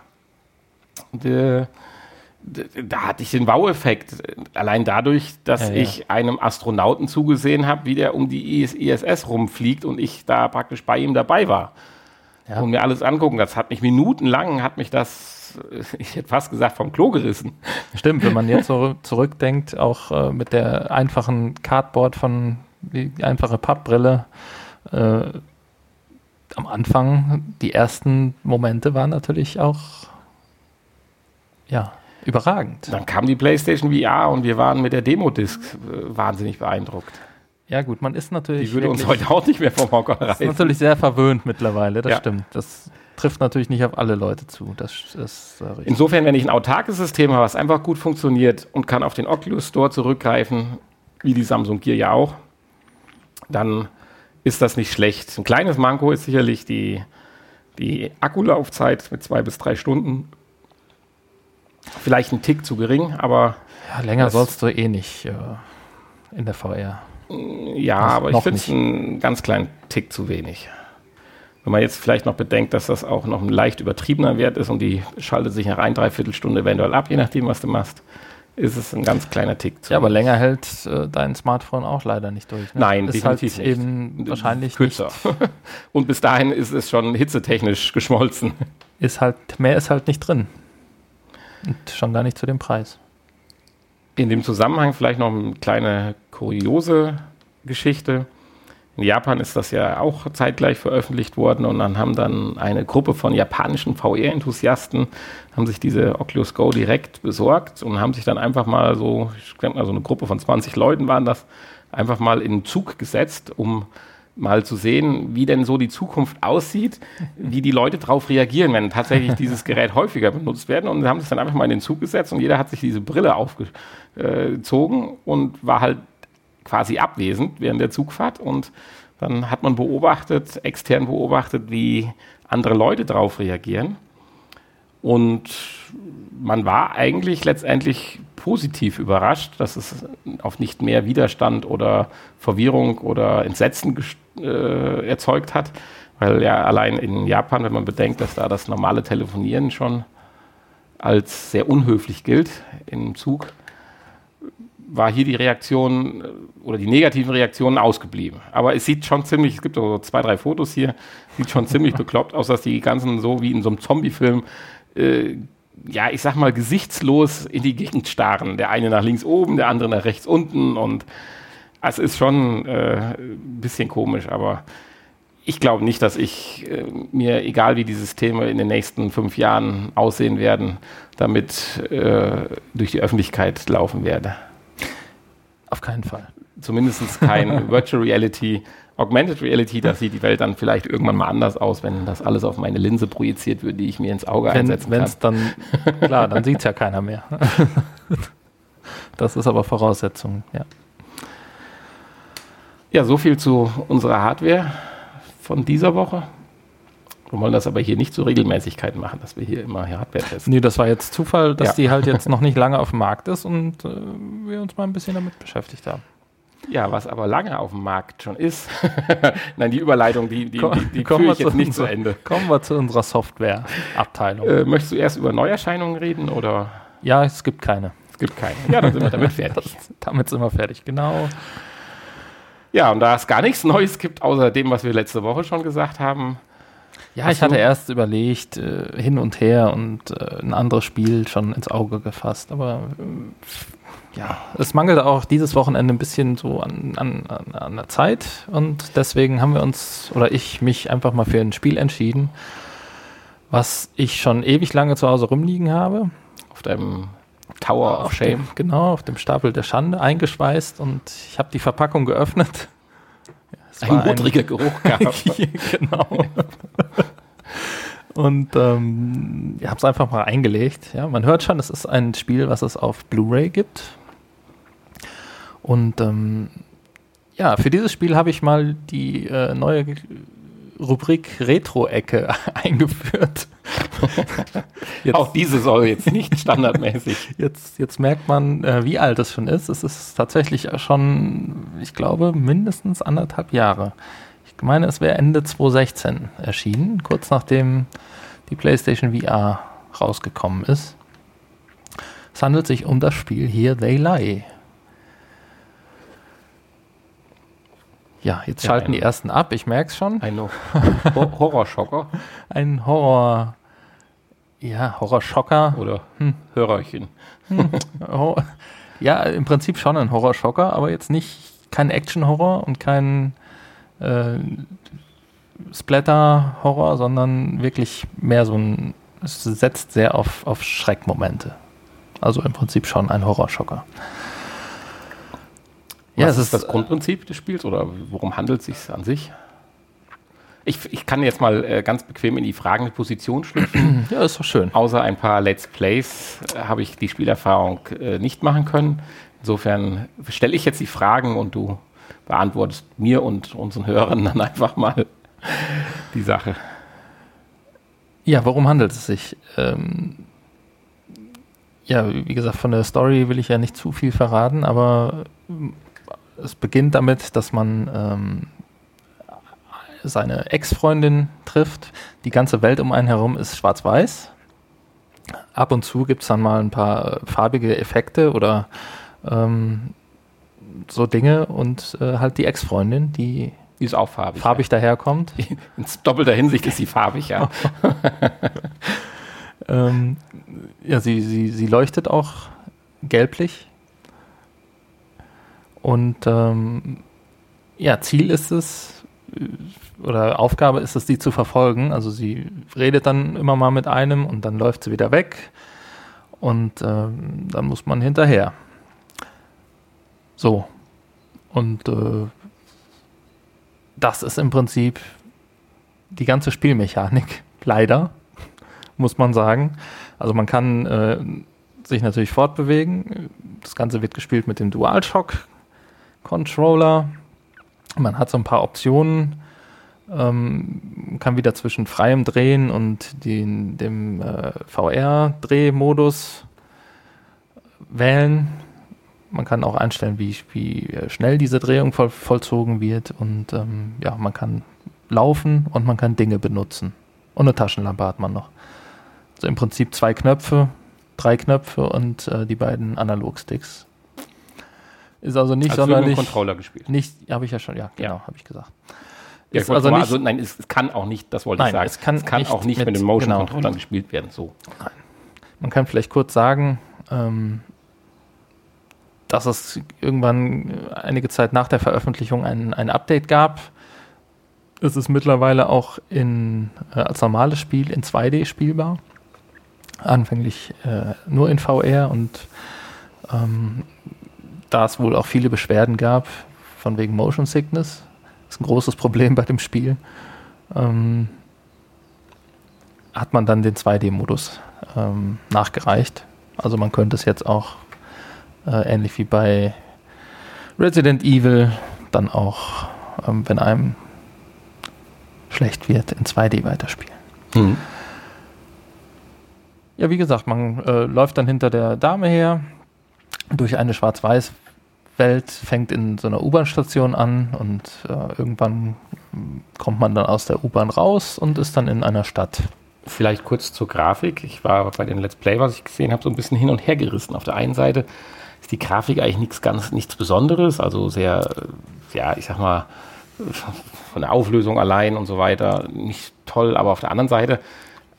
Da hatte ich den Wow-Effekt. Allein dadurch, dass ja, ja. ich einem Astronauten zugesehen habe, wie der um die ISS rumfliegt und ich da praktisch bei ihm dabei war. Ja. Und mir alles angucken. Das hat mich minutenlang, hat mich das, ich hätte fast gesagt, vom Klo gerissen. Stimmt, wenn man jetzt so zurückdenkt, auch äh, mit der einfachen Cardboard von, die einfache Pappbrille, äh, am Anfang, die ersten Momente waren natürlich auch, ja, Überragend. Dann kam die PlayStation VR und wir waren mit der Demo-Disc äh, wahnsinnig beeindruckt. Ja, gut, man ist natürlich. Die würde uns heute auch nicht mehr vom Hocker reißen. Ist natürlich sehr verwöhnt mittlerweile, das ja. stimmt. Das trifft natürlich nicht auf alle Leute zu. Das ist äh, Insofern, wenn ich ein autarkes System habe, was einfach gut funktioniert und kann auf den Oculus Store zurückgreifen, wie die Samsung Gear ja auch, dann ist das nicht schlecht. Ein kleines Manko ist sicherlich die, die Akkulaufzeit mit zwei bis drei Stunden Vielleicht ein Tick zu gering, aber. Ja, länger sollst du eh nicht äh, in der VR. Ja, das aber ich finde es einen ganz kleinen Tick zu wenig. Wenn man jetzt vielleicht noch bedenkt, dass das auch noch ein leicht übertriebener Wert ist und die schaltet sich nach ein, dreiviertel Stunde eventuell ab, je nachdem, was du machst, ist es ein ganz kleiner Tick zu Ja, aber länger hält äh, dein Smartphone auch leider nicht durch. Ne? Nein, ist halt definitiv halt nicht. eben wahrscheinlich kürzer. und bis dahin ist es schon hitzetechnisch geschmolzen. Ist halt, mehr ist halt nicht drin. Und schon gar nicht zu dem Preis. In dem Zusammenhang vielleicht noch eine kleine kuriose Geschichte. In Japan ist das ja auch zeitgleich veröffentlicht worden und dann haben dann eine Gruppe von japanischen VR-Enthusiasten haben sich diese Oculus Go direkt besorgt und haben sich dann einfach mal so, ich denke mal so eine Gruppe von 20 Leuten waren das, einfach mal in den Zug gesetzt, um mal zu sehen, wie denn so die Zukunft aussieht, wie die Leute darauf reagieren, wenn tatsächlich dieses Gerät häufiger benutzt werden. Und sie haben es dann einfach mal in den Zug gesetzt und jeder hat sich diese Brille aufgezogen und war halt quasi abwesend während der Zugfahrt. Und dann hat man beobachtet, extern beobachtet, wie andere Leute darauf reagieren. Und man war eigentlich letztendlich positiv überrascht, dass es auf nicht mehr Widerstand oder Verwirrung oder Entsetzen äh, erzeugt hat. Weil ja allein in Japan, wenn man bedenkt, dass da das normale Telefonieren schon als sehr unhöflich gilt im Zug, war hier die Reaktion äh, oder die negativen Reaktionen ausgeblieben. Aber es sieht schon ziemlich, es gibt so zwei, drei Fotos hier, sieht schon ziemlich bekloppt aus, dass die ganzen so wie in so einem Zombie-Film, äh, ja, ich sag mal, gesichtslos in die Gegend starren. Der eine nach links oben, der andere nach rechts unten und es ist schon äh, ein bisschen komisch, aber ich glaube nicht, dass ich äh, mir, egal wie die Systeme in den nächsten fünf Jahren aussehen werden, damit äh, durch die Öffentlichkeit laufen werde. Auf keinen Fall. Zumindest kein Virtual Reality. Augmented Reality, da sieht die Welt dann vielleicht irgendwann mal anders aus, wenn das alles auf meine Linse projiziert wird, die ich mir ins Auge wenn, einsetzen kann. dann, klar, dann sieht es ja keiner mehr. Das ist aber Voraussetzung, ja. Ja, so viel zu unserer Hardware von dieser Woche. Wir wollen das aber hier nicht zur Regelmäßigkeit machen, dass wir hier immer Hardware testen. Nee, das war jetzt Zufall, dass ja. die halt jetzt noch nicht lange auf dem Markt ist und äh, wir uns mal ein bisschen damit beschäftigt haben. Ja, was aber lange auf dem Markt schon ist. Nein, die Überleitung, die, die, die, die kommen wir jetzt nicht zu Ende. Kommen wir zu unserer Software-Abteilung. Äh, möchtest du erst über Neuerscheinungen reden oder? Ja, es gibt keine. Es gibt keine. Ja, dann sind wir damit fertig. Damit sind wir fertig, genau. Ja, und da es gar nichts Neues gibt, außer dem, was wir letzte Woche schon gesagt haben, ja, ich hatte erst überlegt, äh, hin und her und äh, ein anderes Spiel schon ins Auge gefasst, aber äh, ja, es mangelte auch dieses Wochenende ein bisschen so an, an, an der Zeit und deswegen haben wir uns oder ich mich einfach mal für ein Spiel entschieden, was ich schon ewig lange zu Hause rumliegen habe. Auf deinem Tower of Shame. Dem, genau, auf dem Stapel der Schande eingeschweißt und ich habe die Verpackung geöffnet es ein modriger Geruch gab. genau. Und ähm, ich habe es einfach mal eingelegt. Ja, man hört schon, es ist ein Spiel, was es auf Blu-ray gibt. Und ähm, ja, für dieses Spiel habe ich mal die äh, neue Rubrik Retro-Ecke eingeführt. jetzt, Auch diese soll jetzt nicht standardmäßig. Jetzt, jetzt merkt man, äh, wie alt es schon ist. Es ist tatsächlich schon, ich glaube, mindestens anderthalb Jahre. Ich meine, es wäre Ende 2016 erschienen, kurz nachdem die PlayStation VR rausgekommen ist. Es handelt sich um das Spiel Here They Lie. Ja, jetzt ja, schalten die ersten ab, ich merke es schon. Ein Horrorschocker. ein Horror. Ja, Horrorschocker. Oder hm. Hörerchen. Hm. ja, im Prinzip schon ein Horrorschocker, aber jetzt nicht kein Action-Horror und kein äh, Splatter-Horror, sondern wirklich mehr so ein. Es setzt sehr auf, auf Schreckmomente. Also im Prinzip schon ein Horrorschocker. Ja, Was ist das Grundprinzip des Spiels oder worum handelt es sich an sich? Ich, ich kann jetzt mal äh, ganz bequem in die fragende Position schlüpfen. Ja, ist doch schön. Außer ein paar Let's Plays äh, habe ich die Spielerfahrung äh, nicht machen können. Insofern stelle ich jetzt die Fragen und du beantwortest mir und unseren Hörern dann einfach mal die Sache. Ja, worum handelt es sich? Ähm, ja, wie gesagt, von der Story will ich ja nicht zu viel verraten, aber es beginnt damit, dass man ähm, seine Ex-Freundin trifft. Die ganze Welt um einen herum ist schwarz-weiß. Ab und zu gibt es dann mal ein paar farbige Effekte oder ähm, so Dinge und äh, halt die Ex-Freundin, die, die ist auch farbig, farbig ja. daherkommt. In doppelter Hinsicht ist sie farbig, ja. ähm, ja, sie, sie, sie leuchtet auch gelblich und ähm, ja, Ziel ist es, äh, oder Aufgabe ist es, die zu verfolgen. Also sie redet dann immer mal mit einem und dann läuft sie wieder weg und ähm, dann muss man hinterher. So. Und äh, das ist im Prinzip die ganze Spielmechanik. Leider, muss man sagen. Also man kann äh, sich natürlich fortbewegen. Das Ganze wird gespielt mit dem DualShock Controller. Man hat so ein paar Optionen. Ähm, kann wieder zwischen freiem Drehen und den, dem äh, VR-Drehmodus wählen. Man kann auch einstellen, wie, wie schnell diese Drehung voll, vollzogen wird. Und ähm, ja, man kann laufen und man kann Dinge benutzen. Und eine Taschenlampe hat man noch. Also im Prinzip zwei Knöpfe, drei Knöpfe und äh, die beiden Analogsticks. Ist also nicht Hast sonderlich. Controller gespielt. Nicht, habe ich ja schon, ja, genau, ja. habe ich gesagt. Ja, ist also, nicht, also nein, es, kann auch nicht, das wollte nein, ich sagen. Es kann, es kann nicht auch nicht mit, mit den Motion genau. Controllern gespielt werden. So. Nein. Man kann vielleicht kurz sagen, ähm, dass es irgendwann einige Zeit nach der Veröffentlichung ein, ein Update gab. Es ist mittlerweile auch in, äh, als normales Spiel in 2D spielbar. Anfänglich äh, nur in VR und ähm, da es wohl auch viele Beschwerden gab, von wegen Motion Sickness, ist ein großes Problem bei dem Spiel, ähm, hat man dann den 2D-Modus ähm, nachgereicht. Also man könnte es jetzt auch äh, ähnlich wie bei Resident Evil dann auch, ähm, wenn einem schlecht wird, in 2D weiterspielen. Mhm. Ja, wie gesagt, man äh, läuft dann hinter der Dame her durch eine Schwarz-Weiß-Welt, fängt in so einer U-Bahn-Station an und äh, irgendwann kommt man dann aus der U-Bahn raus und ist dann in einer Stadt. Vielleicht kurz zur Grafik. Ich war bei den Let's Play, was ich gesehen habe, so ein bisschen hin und her gerissen. Auf der einen Seite ist die Grafik eigentlich nichts ganz nichts Besonderes, also sehr, ja, ich sag mal, von der Auflösung allein und so weiter nicht toll, aber auf der anderen Seite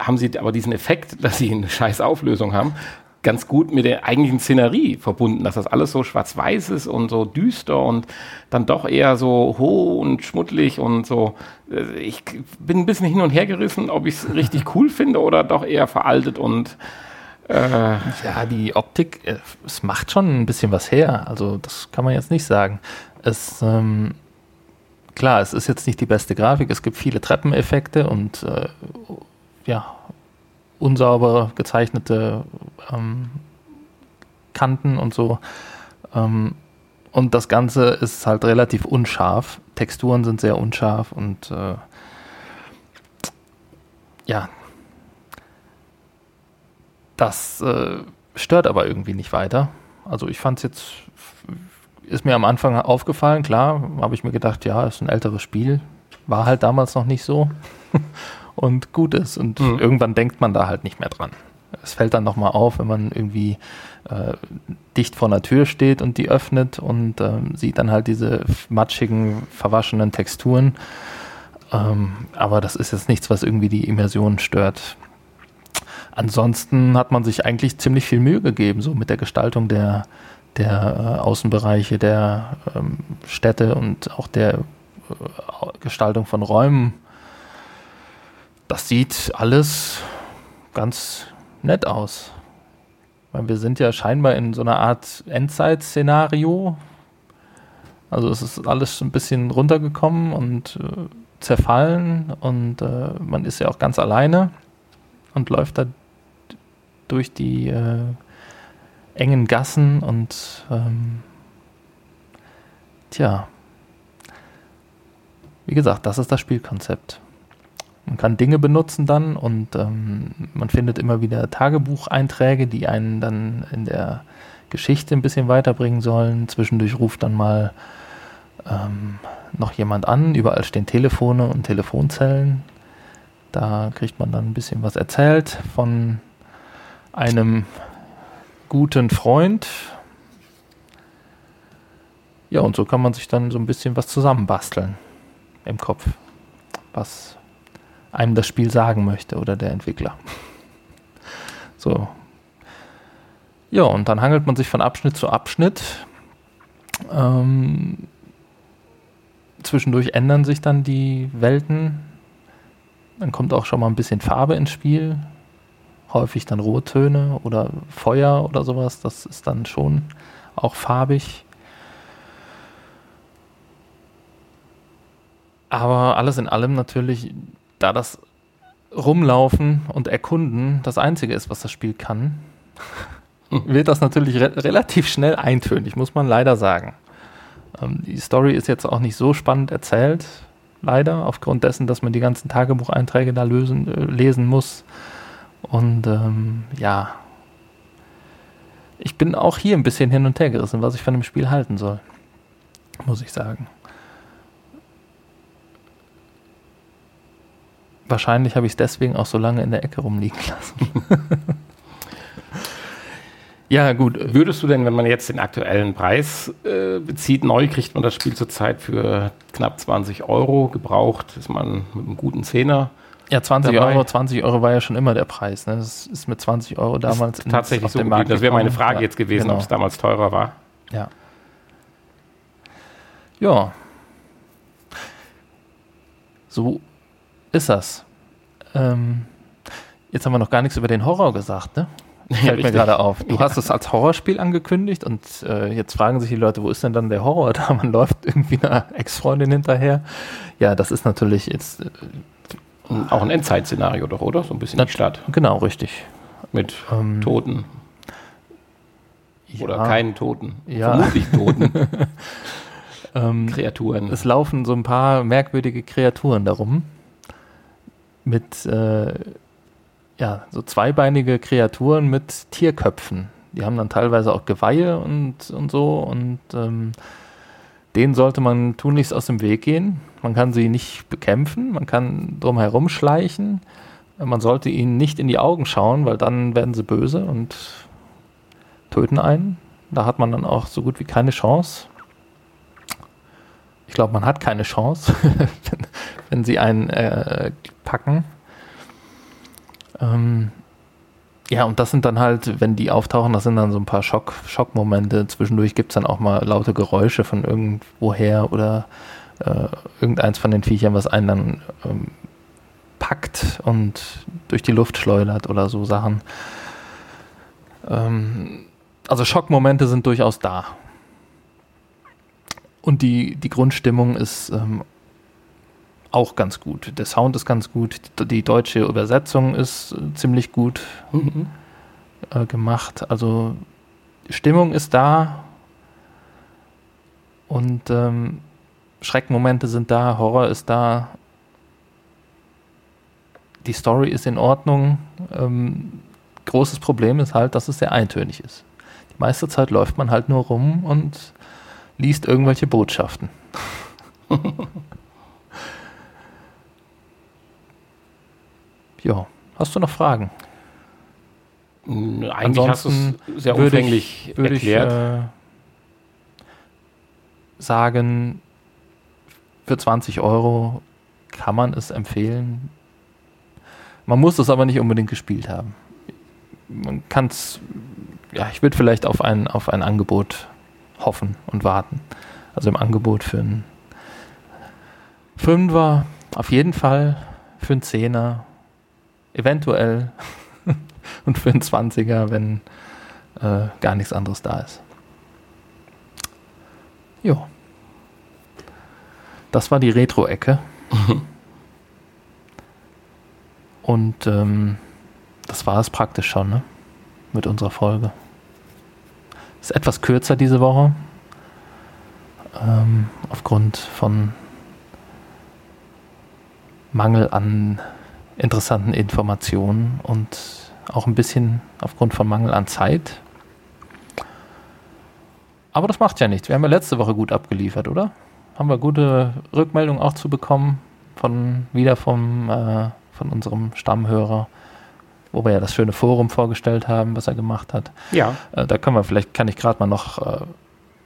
haben sie aber diesen Effekt, dass sie eine scheiß Auflösung haben, ganz gut mit der eigentlichen Szenerie verbunden, dass das alles so schwarz-weiß ist und so düster und dann doch eher so hoch und schmuddelig und so. Ich bin ein bisschen hin und her gerissen, ob ich es richtig cool finde oder doch eher veraltet und äh ja, die Optik, äh, es macht schon ein bisschen was her. Also das kann man jetzt nicht sagen. Es ähm, klar, es ist jetzt nicht die beste Grafik. Es gibt viele Treppeneffekte und äh, ja unsauber gezeichnete ähm, Kanten und so. Ähm, und das Ganze ist halt relativ unscharf. Texturen sind sehr unscharf und äh, ja, das äh, stört aber irgendwie nicht weiter. Also ich fand es jetzt, ist mir am Anfang aufgefallen, klar, habe ich mir gedacht, ja, ist ein älteres Spiel. War halt damals noch nicht so. und gut ist. Und mhm. irgendwann denkt man da halt nicht mehr dran. Es fällt dann nochmal auf, wenn man irgendwie äh, dicht vor einer Tür steht und die öffnet und ähm, sieht dann halt diese matschigen, verwaschenen Texturen. Ähm, aber das ist jetzt nichts, was irgendwie die Immersion stört. Ansonsten hat man sich eigentlich ziemlich viel Mühe gegeben, so mit der Gestaltung der, der äh, Außenbereiche, der ähm, Städte und auch der äh, Gestaltung von Räumen. Das sieht alles ganz nett aus. Weil wir sind ja scheinbar in so einer Art Endzeit-Szenario. Also es ist alles ein bisschen runtergekommen und äh, zerfallen und äh, man ist ja auch ganz alleine und läuft da durch die äh, engen Gassen und ähm, tja, wie gesagt, das ist das Spielkonzept. Man kann Dinge benutzen dann und ähm, man findet immer wieder Tagebucheinträge, die einen dann in der Geschichte ein bisschen weiterbringen sollen. Zwischendurch ruft dann mal ähm, noch jemand an. Überall stehen Telefone und Telefonzellen. Da kriegt man dann ein bisschen was erzählt von einem guten Freund. Ja, und so kann man sich dann so ein bisschen was zusammenbasteln im Kopf, was einem das Spiel sagen möchte oder der Entwickler. So. Ja, und dann hangelt man sich von Abschnitt zu Abschnitt. Ähm, zwischendurch ändern sich dann die Welten. Dann kommt auch schon mal ein bisschen Farbe ins Spiel häufig dann Rottöne oder Feuer oder sowas. Das ist dann schon auch farbig. Aber alles in allem natürlich, da das Rumlaufen und Erkunden das Einzige ist, was das Spiel kann, wird das natürlich re relativ schnell eintönig, muss man leider sagen. Ähm, die Story ist jetzt auch nicht so spannend erzählt. leider, aufgrund dessen, dass man die ganzen Tagebucheinträge da lösen, äh, lesen muss. Und ähm, ja, ich bin auch hier ein bisschen hin und her gerissen, was ich von dem Spiel halten soll. Muss ich sagen. Wahrscheinlich habe ich es deswegen auch so lange in der Ecke rumliegen lassen. ja, gut. Würdest du denn, wenn man jetzt den aktuellen Preis äh, bezieht, neu kriegt man das Spiel zurzeit für knapp 20 Euro. Gebraucht ist man mit einem guten Zehner. Ja, 20 dabei. Euro, 20 Euro war ja schon immer der Preis. Ne? Das ist mit 20 Euro damals ist tatsächlich so Markt. Das wäre meine Frage ja, jetzt gewesen, genau. ob es damals teurer war. Ja. Ja. So ist das. Ähm, jetzt haben wir noch gar nichts über den Horror gesagt, ne? Fällt ja, mir gerade auf. Du ja. hast es als Horrorspiel angekündigt und äh, jetzt fragen sich die Leute, wo ist denn dann der Horror da? Man läuft irgendwie einer Ex-Freundin hinterher. Ja, das ist natürlich jetzt. Äh, auch ein Endzeit-Szenario doch, oder? So ein bisschen die Stadt. Genau, richtig. Mit ähm, Toten. Oder keinen Toten. Ja. Vermutlich Toten. ähm, Kreaturen. Es laufen so ein paar merkwürdige Kreaturen darum mit äh, ja, so zweibeinige Kreaturen mit Tierköpfen. Die haben dann teilweise auch Geweihe und, und so und ähm, denen sollte man tunlichst aus dem Weg gehen. Man kann sie nicht bekämpfen, man kann drum schleichen. Man sollte ihnen nicht in die Augen schauen, weil dann werden sie böse und töten einen. Da hat man dann auch so gut wie keine Chance. Ich glaube, man hat keine Chance, wenn, wenn, sie einen äh, packen. Ähm, ja, und das sind dann halt, wenn die auftauchen, das sind dann so ein paar Schock, Schockmomente. Zwischendurch gibt es dann auch mal laute Geräusche von irgendwoher oder äh, irgendeins von den Viechern, was einen dann ähm, packt und durch die Luft schleudert oder so Sachen. Ähm, also Schockmomente sind durchaus da. Und die, die Grundstimmung ist ähm, auch ganz gut. Der Sound ist ganz gut. Die, deutsche Übersetzung ist äh, ziemlich gut mhm. äh, gemacht. Also Stimmung ist da. Und ähm, Schreckmomente sind da, Horror ist da. Die Story ist in Ordnung. Ähm, großes Problem ist halt, dass es sehr eintönig ist. Die meiste Zeit läuft man halt nur rum und liest irgendwelche Botschaften. ja, hast du noch Fragen? Eigentlich Ansonsten hast du es sehr umfänglich würde erklärt. Ich, äh, sagen, für 20 Euro kann man es empfehlen. Man muss es aber nicht unbedingt gespielt haben. Man kann es, ja, ich würde vielleicht auf ein, auf ein Angebot hoffen und warten. Also im Angebot für einen Fünfer, auf jeden Fall für einen Zehner, eventuell und für einen Zwanziger, wenn äh, gar nichts anderes da ist. Jo. Das war die Retro-Ecke. Und ähm, das war es praktisch schon, ne? Mit unserer Folge. Ist etwas kürzer diese Woche. Ähm, aufgrund von Mangel an interessanten Informationen und auch ein bisschen aufgrund von Mangel an Zeit. Aber das macht ja nichts. Wir haben ja letzte Woche gut abgeliefert, oder? Haben wir gute Rückmeldungen auch zu bekommen von wieder vom äh, von unserem Stammhörer wo wir ja das schöne Forum vorgestellt haben, was er gemacht hat. Ja. Äh, da können wir vielleicht, kann ich gerade mal noch äh,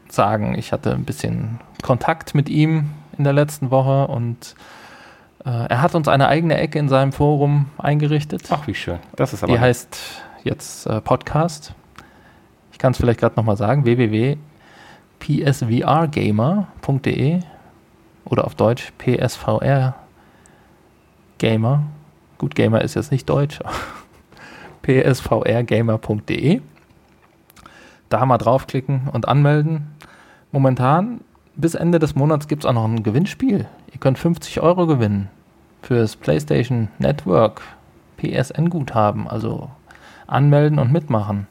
sagen, ich hatte ein bisschen Kontakt mit ihm in der letzten Woche und äh, er hat uns eine eigene Ecke in seinem Forum eingerichtet. Ach, wie schön. Das ist aber. Die heißt jetzt äh, Podcast. Ich kann es vielleicht gerade nochmal sagen: www.psvrgamer.de oder auf Deutsch PSVR Gamer. Gut, Gamer ist jetzt nicht Deutsch psvrgamer.de. Da mal draufklicken und anmelden. Momentan, bis Ende des Monats, gibt es auch noch ein Gewinnspiel. Ihr könnt 50 Euro gewinnen fürs PlayStation Network PSN-Guthaben. Also anmelden und mitmachen.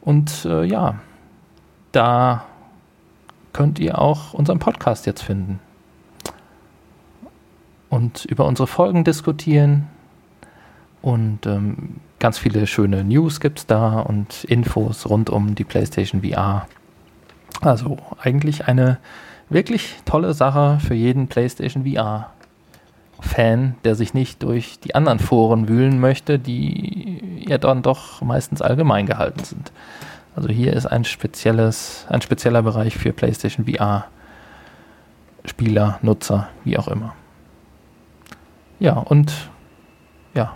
Und äh, ja, da könnt ihr auch unseren Podcast jetzt finden. und über unsere Folgen diskutieren. Und ähm, ganz viele schöne News gibt es da und Infos rund um die PlayStation VR. Also eigentlich eine wirklich tolle Sache für jeden PlayStation VR. Fan, der sich nicht durch die anderen Foren wühlen möchte, die ja dann doch meistens allgemein gehalten sind. Also hier ist ein spezielles, ein spezieller Bereich für PlayStation VR Spieler, Nutzer, wie auch immer. Ja, und ja,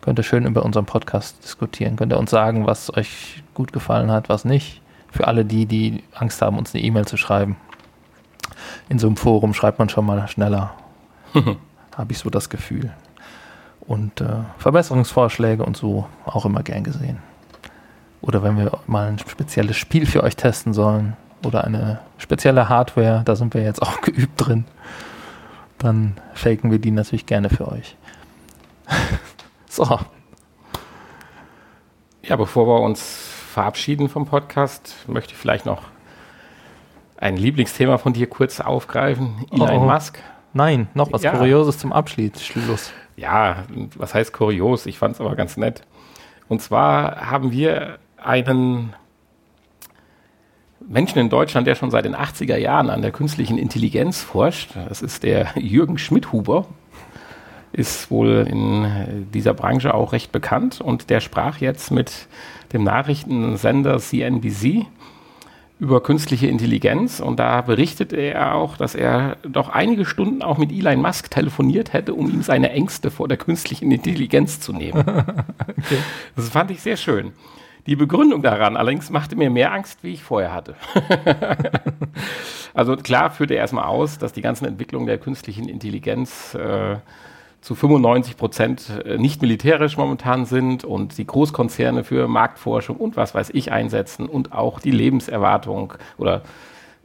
könnt ihr schön über unseren Podcast diskutieren. Könnt ihr uns sagen, was euch gut gefallen hat, was nicht. Für alle die, die Angst haben, uns eine E-Mail zu schreiben. In so einem Forum schreibt man schon mal schneller. Habe ich so das Gefühl. Und äh, Verbesserungsvorschläge und so auch immer gern gesehen. Oder wenn wir mal ein spezielles Spiel für euch testen sollen oder eine spezielle Hardware, da sind wir jetzt auch geübt drin, dann faken wir die natürlich gerne für euch. so. Ja, bevor wir uns verabschieden vom Podcast, möchte ich vielleicht noch ein Lieblingsthema von dir kurz aufgreifen. Elon oh. Musk. Nein, noch was ja. Kurioses zum Abschluss. Schluss. Ja, was heißt kurios? Ich fand es aber ganz nett. Und zwar haben wir einen Menschen in Deutschland, der schon seit den 80er Jahren an der künstlichen Intelligenz forscht. Das ist der Jürgen Schmidhuber. Ist wohl in dieser Branche auch recht bekannt und der sprach jetzt mit dem Nachrichtensender CNBC über künstliche Intelligenz und da berichtete er auch, dass er doch einige Stunden auch mit Elon Musk telefoniert hätte, um ihm seine Ängste vor der künstlichen Intelligenz zu nehmen. okay. Das fand ich sehr schön. Die Begründung daran allerdings machte mir mehr Angst, wie ich vorher hatte. also klar führte er erstmal aus, dass die ganzen Entwicklungen der künstlichen Intelligenz äh, zu 95 Prozent äh, nicht militärisch momentan sind und die Großkonzerne für Marktforschung und was weiß ich einsetzen und auch die Lebenserwartung oder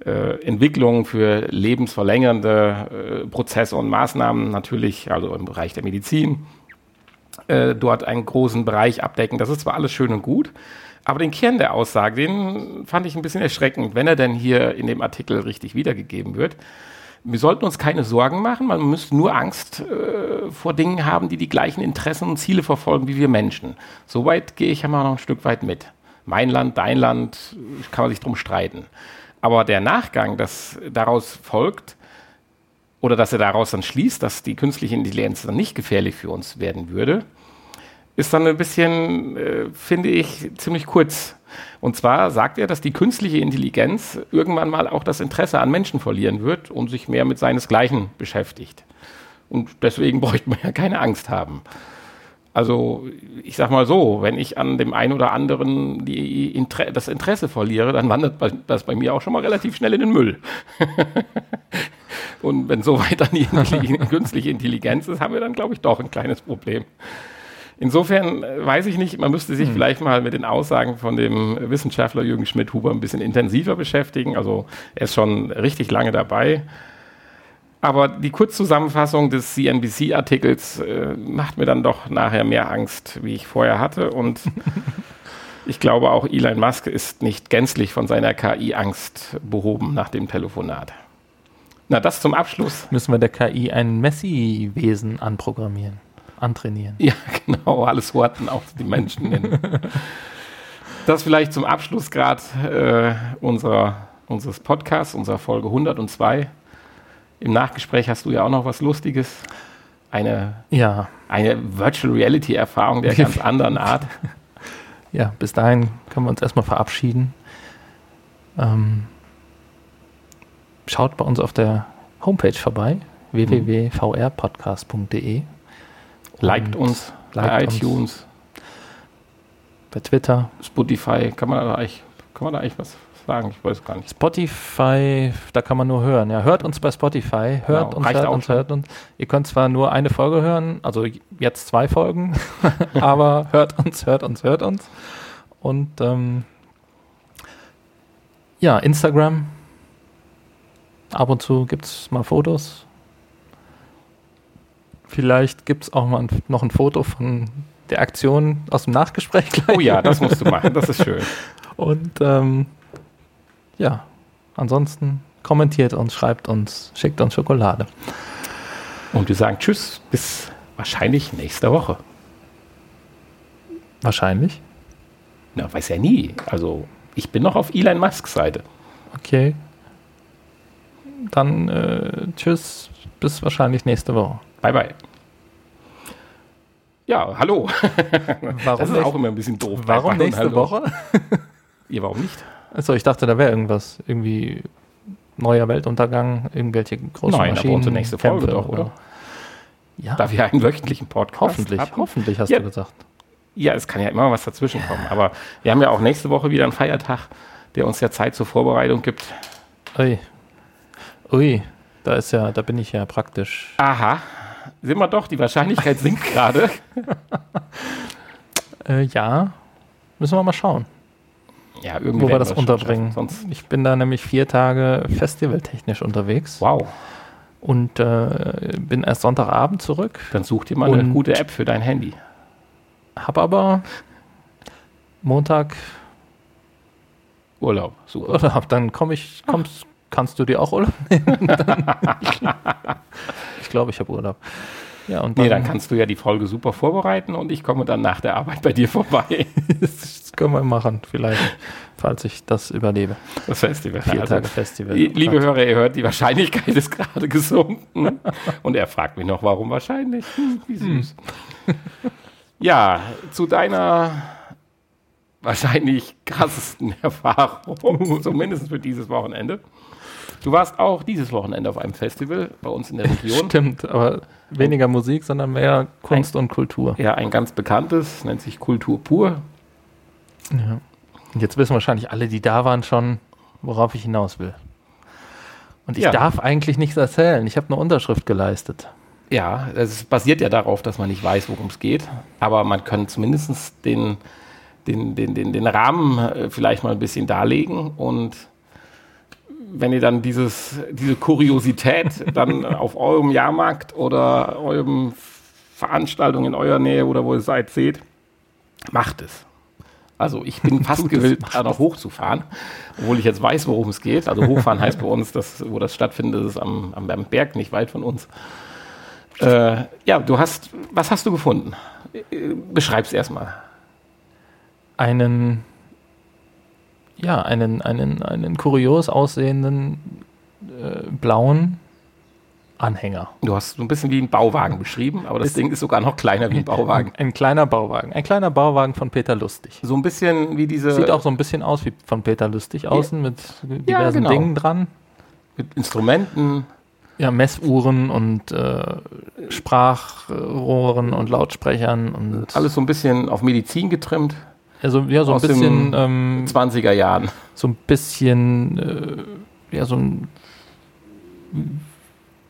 äh, Entwicklungen für lebensverlängernde äh, Prozesse und Maßnahmen natürlich, also im Bereich der Medizin, äh, dort einen großen Bereich abdecken. Das ist zwar alles schön und gut, aber den Kern der Aussage, den fand ich ein bisschen erschreckend, wenn er denn hier in dem Artikel richtig wiedergegeben wird. Wir sollten uns keine Sorgen machen, man müsste nur Angst äh, vor Dingen haben, die die gleichen Interessen und Ziele verfolgen wie wir Menschen. Soweit gehe ich ja mal noch ein Stück weit mit. Mein Land, dein Land, kann man sich drum streiten. Aber der Nachgang, das daraus folgt, oder dass er daraus dann schließt, dass die künstliche Intelligenz dann nicht gefährlich für uns werden würde, ist dann ein bisschen, äh, finde ich, ziemlich kurz. Und zwar sagt er, dass die künstliche Intelligenz irgendwann mal auch das Interesse an Menschen verlieren wird und sich mehr mit seinesgleichen beschäftigt. Und deswegen bräuchte man ja keine Angst haben. Also ich sag mal so, wenn ich an dem einen oder anderen Inter das Interesse verliere, dann wandert das bei mir auch schon mal relativ schnell in den Müll. Und wenn so weit dann die künstliche Intelligenz ist, haben wir dann, glaube ich, doch ein kleines Problem. Insofern äh, weiß ich nicht, man müsste sich hm. vielleicht mal mit den Aussagen von dem Wissenschaftler Jürgen Schmidt-Huber ein bisschen intensiver beschäftigen. Also er ist schon richtig lange dabei. Aber die Kurzzusammenfassung des CNBC-Artikels äh, macht mir dann doch nachher mehr Angst, wie ich vorher hatte. Und ich glaube auch Elon Musk ist nicht gänzlich von seiner KI-Angst behoben nach dem Telefonat. Na, das zum Abschluss. Müssen wir der KI ein Messi-Wesen anprogrammieren, antrainieren. Ja, genau, alles Worten auch die Menschen nennen. das vielleicht zum Abschluss gerade äh, unserer, unseres Podcasts, unserer Folge 102. Im Nachgespräch hast du ja auch noch was Lustiges. Eine, ja. eine Virtual Reality Erfahrung der ganz anderen Art. Ja, bis dahin können wir uns erstmal verabschieden. Ähm, schaut bei uns auf der Homepage vorbei, www.vrpodcast.de. Liked uns bei iTunes. Uns bei Twitter. Spotify, kann man da eigentlich, kann man da eigentlich was sagen? Ich weiß gar nicht. Spotify, da kann man nur hören. Ja, hört uns bei Spotify. Hört genau, uns, hört uns, hört uns. Ihr könnt zwar nur eine Folge hören, also jetzt zwei Folgen, aber hört uns, hört uns, hört uns. Und ähm, ja, Instagram Ab und zu gibt es mal Fotos. Vielleicht gibt es auch mal noch ein Foto von der Aktion aus dem Nachgespräch gleich. Oh ja, das musst du machen, das ist schön. Und ähm, ja, ansonsten kommentiert uns, schreibt uns, schickt uns Schokolade. Und wir sagen Tschüss, bis wahrscheinlich nächste Woche. Wahrscheinlich. Na, weiß ja nie. Also, ich bin noch auf Elon Musks Seite. Okay. Dann äh, tschüss, bis wahrscheinlich nächste Woche. Bye, bye. Ja, hallo. Warum das ist nicht- auch immer ein bisschen doof. Warum nächste hallo. Woche? Ja, warum nicht? Achso, ich dachte, da wäre irgendwas. Irgendwie neuer Weltuntergang, irgendwelche großen Nein, Maschinen. unsere nächste Folge Kämpfe doch, oder? Ja, Da wir einen wöchentlichen Podcast hoffentlich. haben. Hoffentlich hast Ja. du gesagt. Ja, es kann ja immer was dazwischen kommen. Aber wir haben ja auch nächste Woche wieder einen Feiertag, der uns ja Zeit zur Vorbereitung gibt. Ui. Ui, da ist ja, da bin ich ja praktisch. Aha, sind wir doch, die Wahrscheinlichkeit sinkt gerade. Äh, ja, müssen wir mal schauen, Ja, irgendwie wo wir das schon unterbringen. Sonst, Ich bin da nämlich vier Tage festivaltechnisch unterwegs wow, und äh, bin erst Sonntagabend zurück, dann such dir mal eine gute App für dein Handy. hab aber Montag Urlaub, super. Urlaub. Dann komme ich, kommst, kannst du dir auch Urlaub nehmen? Dann- ich glaube, ich habe Urlaub. Ja, und Nee, dann kannst du ja die Folge super vorbereiten und ich komme dann nach der Arbeit bei dir vorbei. das können wir machen, vielleicht, falls ich das überlebe. Das Festival. Vier Also, Tage Festival. Liebe Hörer, ihr hört, die Wahrscheinlichkeit ist gerade gesunken. Und er fragt mich noch, warum wahrscheinlich? Hm, Wie süß. Ja, zu deiner wahrscheinlich krassesten Erfahrung, zumindest für dieses Wochenende. Du warst auch dieses Wochenende auf einem Festival bei uns in der Region. Stimmt, aber weniger Musik, sondern mehr Kunst und Kultur. Ja, ein ganz bekanntes, nennt sich Kultur pur. Ja. Und jetzt wissen wahrscheinlich alle, die da waren, schon, worauf ich hinaus will. Und ich Ja. darf eigentlich nichts erzählen. Ich habe eine Unterschrift geleistet. Ja, es basiert ja darauf, dass man nicht weiß, worum es geht. Aber man kann zumindest den, den, den, den, den Rahmen äh, vielleicht mal ein bisschen darlegen. Und wenn ihr dann dieses, diese Kuriosität dann auf eurem Jahrmarkt oder eurem Veranstaltung in eurer Nähe oder wo ihr seid, seht, macht es. Also ich bin fast gewillt, da noch hochzufahren, obwohl ich jetzt weiß, worum es geht. Also hochfahren heißt bei uns, dass, wo das stattfindet, ist am, am, am Berg, nicht weit von uns. Äh, ja, du hast, was hast du gefunden? Äh, Beschreib's erstmal. Einen, ja, einen, einen, einen kurios aussehenden äh, blauen Anhänger. Du hast so ein bisschen wie ein Bauwagen beschrieben, aber das Ding ist sogar noch kleiner wie ein Bauwagen. Ein kleiner Bauwagen. Ein kleiner Bauwagen von Peter Lustig. So ein bisschen wie diese Sieht auch so ein bisschen aus wie von Peter Lustig außen mit diversen genau. Dingen dran. mit Instrumenten. Ja, Messuhren und äh, Sprachrohren und Lautsprechern und Alles so ein bisschen auf Medizin getrimmt. Also, ja, so ein bisschen ähm, 20er Jahren. so ein bisschen äh, ja so ein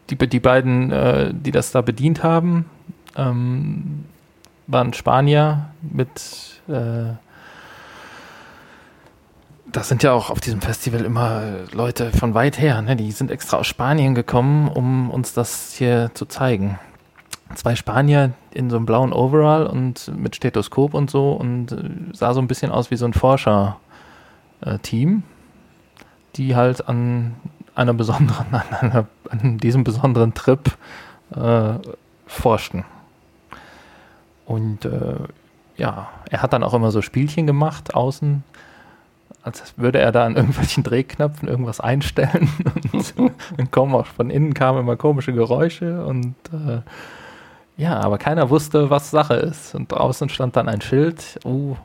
die, die beiden, äh, die das da bedient haben, ähm, waren Spanier mit äh, das sind ja auch auf diesem Festival immer Leute von weit her, ne? die sind extra aus Spanien gekommen, um uns das hier zu zeigen. Zwei Spanier in so einem blauen Overall und mit Stethoskop und so und äh, sah so ein bisschen aus wie so ein Forscher-Team, die halt an einer besonderen, an, einer, an diesem besonderen Trip äh, forschten. Und äh, ja, er hat dann auch immer so Spielchen gemacht außen, als würde er da an irgendwelchen Drehknöpfen irgendwas einstellen. Und dann kommen auch von innen kamen immer komische Geräusche und äh, ja, aber keiner wusste, was Sache ist. Und draußen stand dann ein Schild, uh,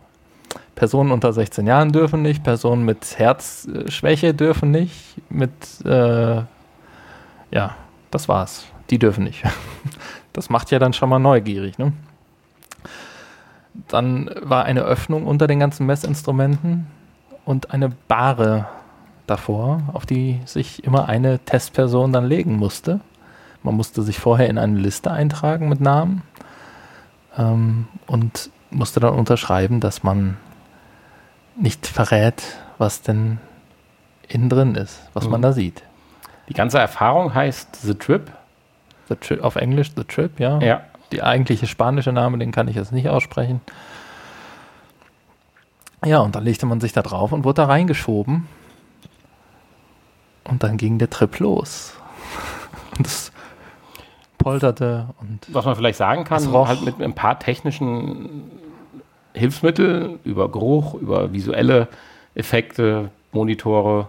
Personen unter 16 Jahren dürfen nicht, Personen mit Herzschwäche dürfen nicht, mit, äh, ja, das war's. Die dürfen nicht. Das macht ja dann schon mal neugierig, ne? Dann war eine Öffnung unter den ganzen Messinstrumenten und eine Bahre davor, auf die sich immer eine Testperson dann legen musste. Man musste sich vorher in eine Liste eintragen mit Namen ähm, und musste dann unterschreiben, dass man nicht verrät, was denn innen drin ist, was man Mhm. da sieht. Die ganze Erfahrung heißt The Trip. The Tri auf Englisch The Trip, ja. Ja. Die eigentliche spanische Name, den kann ich jetzt nicht aussprechen. Ja, und dann legte man sich da drauf und wurde da reingeschoben. Und dann ging der Trip los. Und das polterte und Was man vielleicht sagen kann, halt mit ein paar technischen Hilfsmitteln über Geruch, über visuelle Effekte, Monitore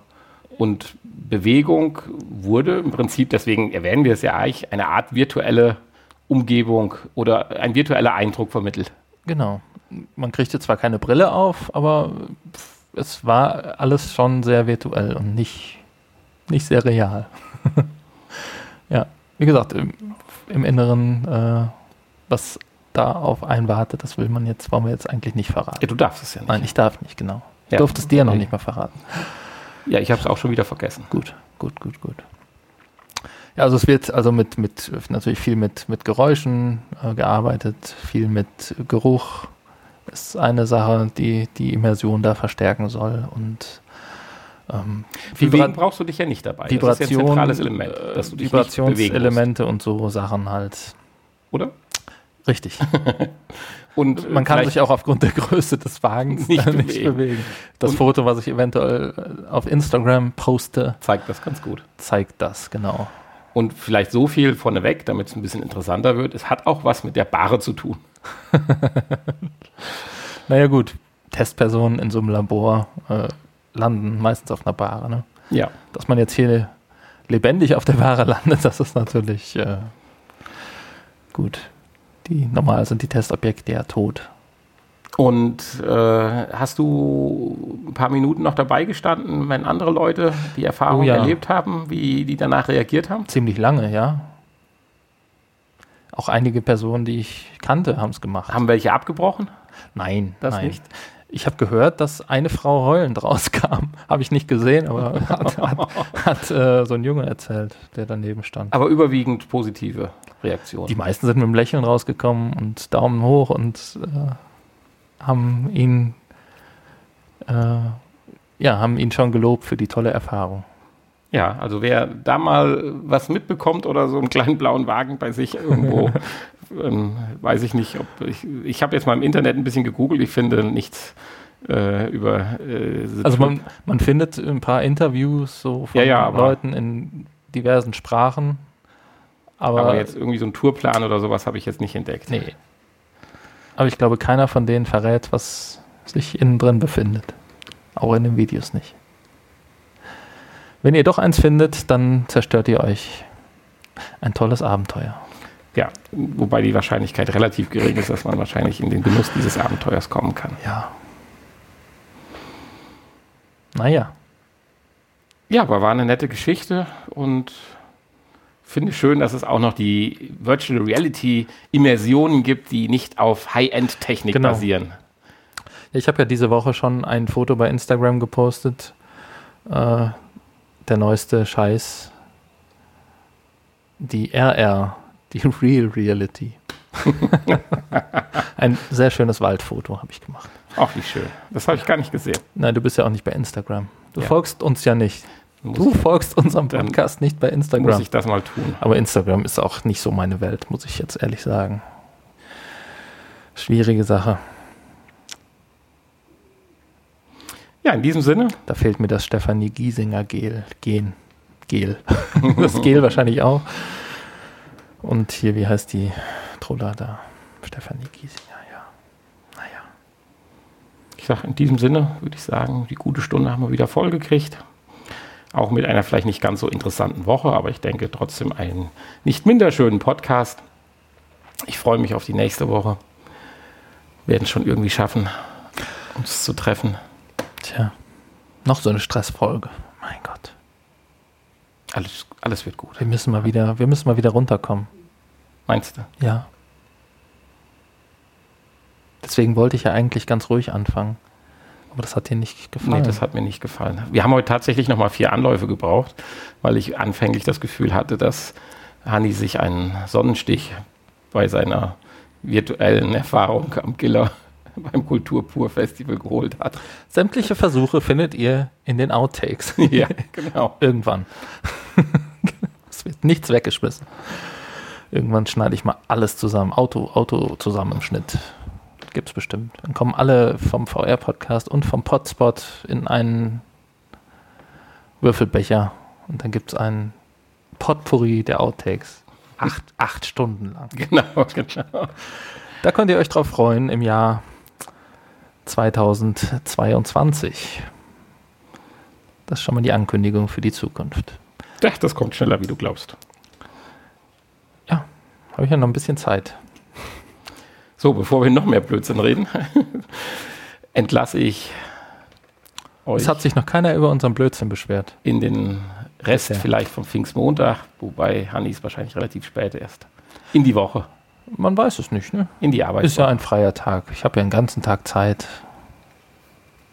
und Bewegung wurde im Prinzip, deswegen erwähnen wir es ja eigentlich, eine Art virtuelle Umgebung oder ein virtueller Eindruck vermittelt. genau. Man kriegte zwar keine Brille auf, aber es war alles schon sehr virtuell und nicht, nicht sehr real. ja, wie gesagt, im, im Inneren, äh, was da auf einen wartet, das will man jetzt, wollen wir jetzt eigentlich nicht verraten. Ja, du darfst es ja nicht. Nein, ich darf nicht, genau. Ich Ja. durfte es dir noch nicht mal verraten. Ja, ich habe es auch schon wieder vergessen. Gut, gut, gut, gut. Ja, also es wird also mit, mit natürlich viel mit, mit Geräuschen äh, gearbeitet, viel mit Geruch ist eine Sache, die die Immersion da verstärken soll und ähm, Bewegen brauchst du dich ja nicht dabei. das ist ja Vibration, ein zentrales Element, äh, dass du dich nicht bewegen musst, Vibrationselemente und so Sachen halt. oder? Richtig. Und Man kann sich auch aufgrund der Größe des Wagens Nicht nicht, bewegen. bewegen. Das Und- Foto, was ich eventuell äh, auf Instagram poste, zeigt das ganz gut. zeigt das, genau. Und vielleicht so viel vorneweg, damit es ein bisschen interessanter wird. Es hat auch was mit der Bahre zu tun. Naja gut, Testpersonen in so einem Labor äh, landen meistens auf einer Bahre. Ne? Ja. Dass man jetzt hier lebendig auf der Bahre landet, das ist natürlich äh, gut. Die normal sind die Testobjekte ja tot. Und äh, hast du ein paar Minuten noch dabei gestanden, wenn andere Leute die Erfahrung Oh ja. erlebt haben, wie die danach reagiert haben? Ziemlich lange, ja. Auch einige Personen, die ich kannte, haben es gemacht. Haben welche abgebrochen? nein, Das nein. nicht? Ich habe gehört, dass eine Frau heulend rauskam. Habe ich nicht gesehen, aber hat, hat, hat äh, so ein Junge erzählt, der daneben stand. Aber überwiegend positive Reaktionen. Die meisten sind mit einem Lächeln rausgekommen und Daumen hoch und äh, haben ihn äh, ja, haben ihn schon gelobt für die tolle Erfahrung. Ja, also wer da mal was mitbekommt oder so einen kleinen blauen Wagen bei sich irgendwo, ähm, weiß ich nicht, ob ich, ich habe jetzt mal im Internet ein bisschen gegoogelt, ich finde nichts äh, über äh, Also man, man findet ein paar Interviews so von Ja, ja, Leuten in diversen Sprachen. Aber, aber jetzt irgendwie so ein Tourplan oder sowas habe ich jetzt nicht entdeckt. nee. Aber ich glaube, keiner von denen verrät, was sich innen drin befindet. Auch in den Videos nicht. Wenn ihr doch eins findet, dann zerstört ihr euch ein tolles Abenteuer. Ja, wobei die Wahrscheinlichkeit relativ gering ist, dass man wahrscheinlich in den Genuss dieses Abenteuers kommen kann. Ja. Naja. Ja, aber war eine nette Geschichte und finde schön, dass es auch noch die Virtual Reality Immersionen gibt, die nicht auf High-End-Technik Genau. basieren. Ich habe ja diese Woche schon ein Foto bei Instagram gepostet. Äh, der neueste Scheiß. Die RR, die Real Reality. ein sehr schönes Waldfoto habe ich gemacht. Ach, wie schön. Das habe ich gar nicht gesehen. Nein, du bist ja auch nicht bei Instagram. Du Ja. folgst uns ja nicht. Muss, Du folgst unserem Podcast nicht bei muss Instagram. ich das mal tun. Aber Instagram ist auch nicht so meine Welt, muss ich jetzt ehrlich sagen. Schwierige Sache. Ja, in diesem Sinne, Da fehlt mir das Stefanie Giesinger Gel. Gen. Gel. das Gel wahrscheinlich auch. Und hier, wie heißt die Troller da? Stefanie Giesinger, ja. Naja. ich sage, in diesem Sinne würde ich sagen, die gute Stunde haben wir wieder voll gekriegt. Auch mit einer vielleicht nicht ganz so interessanten Woche, aber ich denke trotzdem einen nicht minder schönen Podcast. Ich freue mich auf die nächste Woche. Werden es schon irgendwie schaffen, uns zu treffen. Tja. Noch so eine Stressfolge. Mein Gott. Alles, alles wird gut. Wir müssen mal wieder, wir müssen mal wieder runterkommen. Meinst du? Ja. Deswegen wollte ich ja eigentlich ganz ruhig anfangen. Aber das hat dir nicht gefallen. Nee, das hat mir nicht gefallen. Wir haben heute tatsächlich nochmal vier Anläufe gebraucht, weil ich anfänglich das Gefühl hatte, dass Hanni sich einen Sonnenstich bei seiner virtuellen Erfahrung am Giller beim Kulturpur-Festival geholt hat. Sämtliche Versuche findet ihr in den Outtakes. ja, genau. Irgendwann. es wird nichts weggeschmissen. Irgendwann schneide ich mal alles zusammen. Auto, Auto zusammen im Schnitt. Gibt's bestimmt. Dann kommen alle vom VR-Podcast und vom Podspot in einen Würfelbecher. Und dann gibt's einen Potpourri der Outtakes. acht, acht Stunden lang. Genau, genau. Da könnt ihr euch drauf freuen im Jahr 2022. Das ist schon mal die Ankündigung für die Zukunft. Ja, das kommt schneller, wie du glaubst. Ja, habe ich ja noch ein bisschen Zeit. So, bevor wir noch mehr Blödsinn reden, entlasse ich euch Es hat sich noch keiner über unseren Blödsinn beschwert. in den Rest Bisher. vielleicht vom Pfingstmontag, wobei Hanni ist wahrscheinlich relativ spät erst. In die Woche, Man weiß es nicht, ne? in die Arbeit. Ist ja ein freier Tag. Ich habe ja einen ganzen Tag Zeit,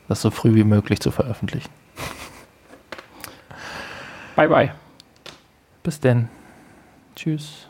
das so früh wie möglich zu veröffentlichen. Bye, bye. Bis denn. Tschüss.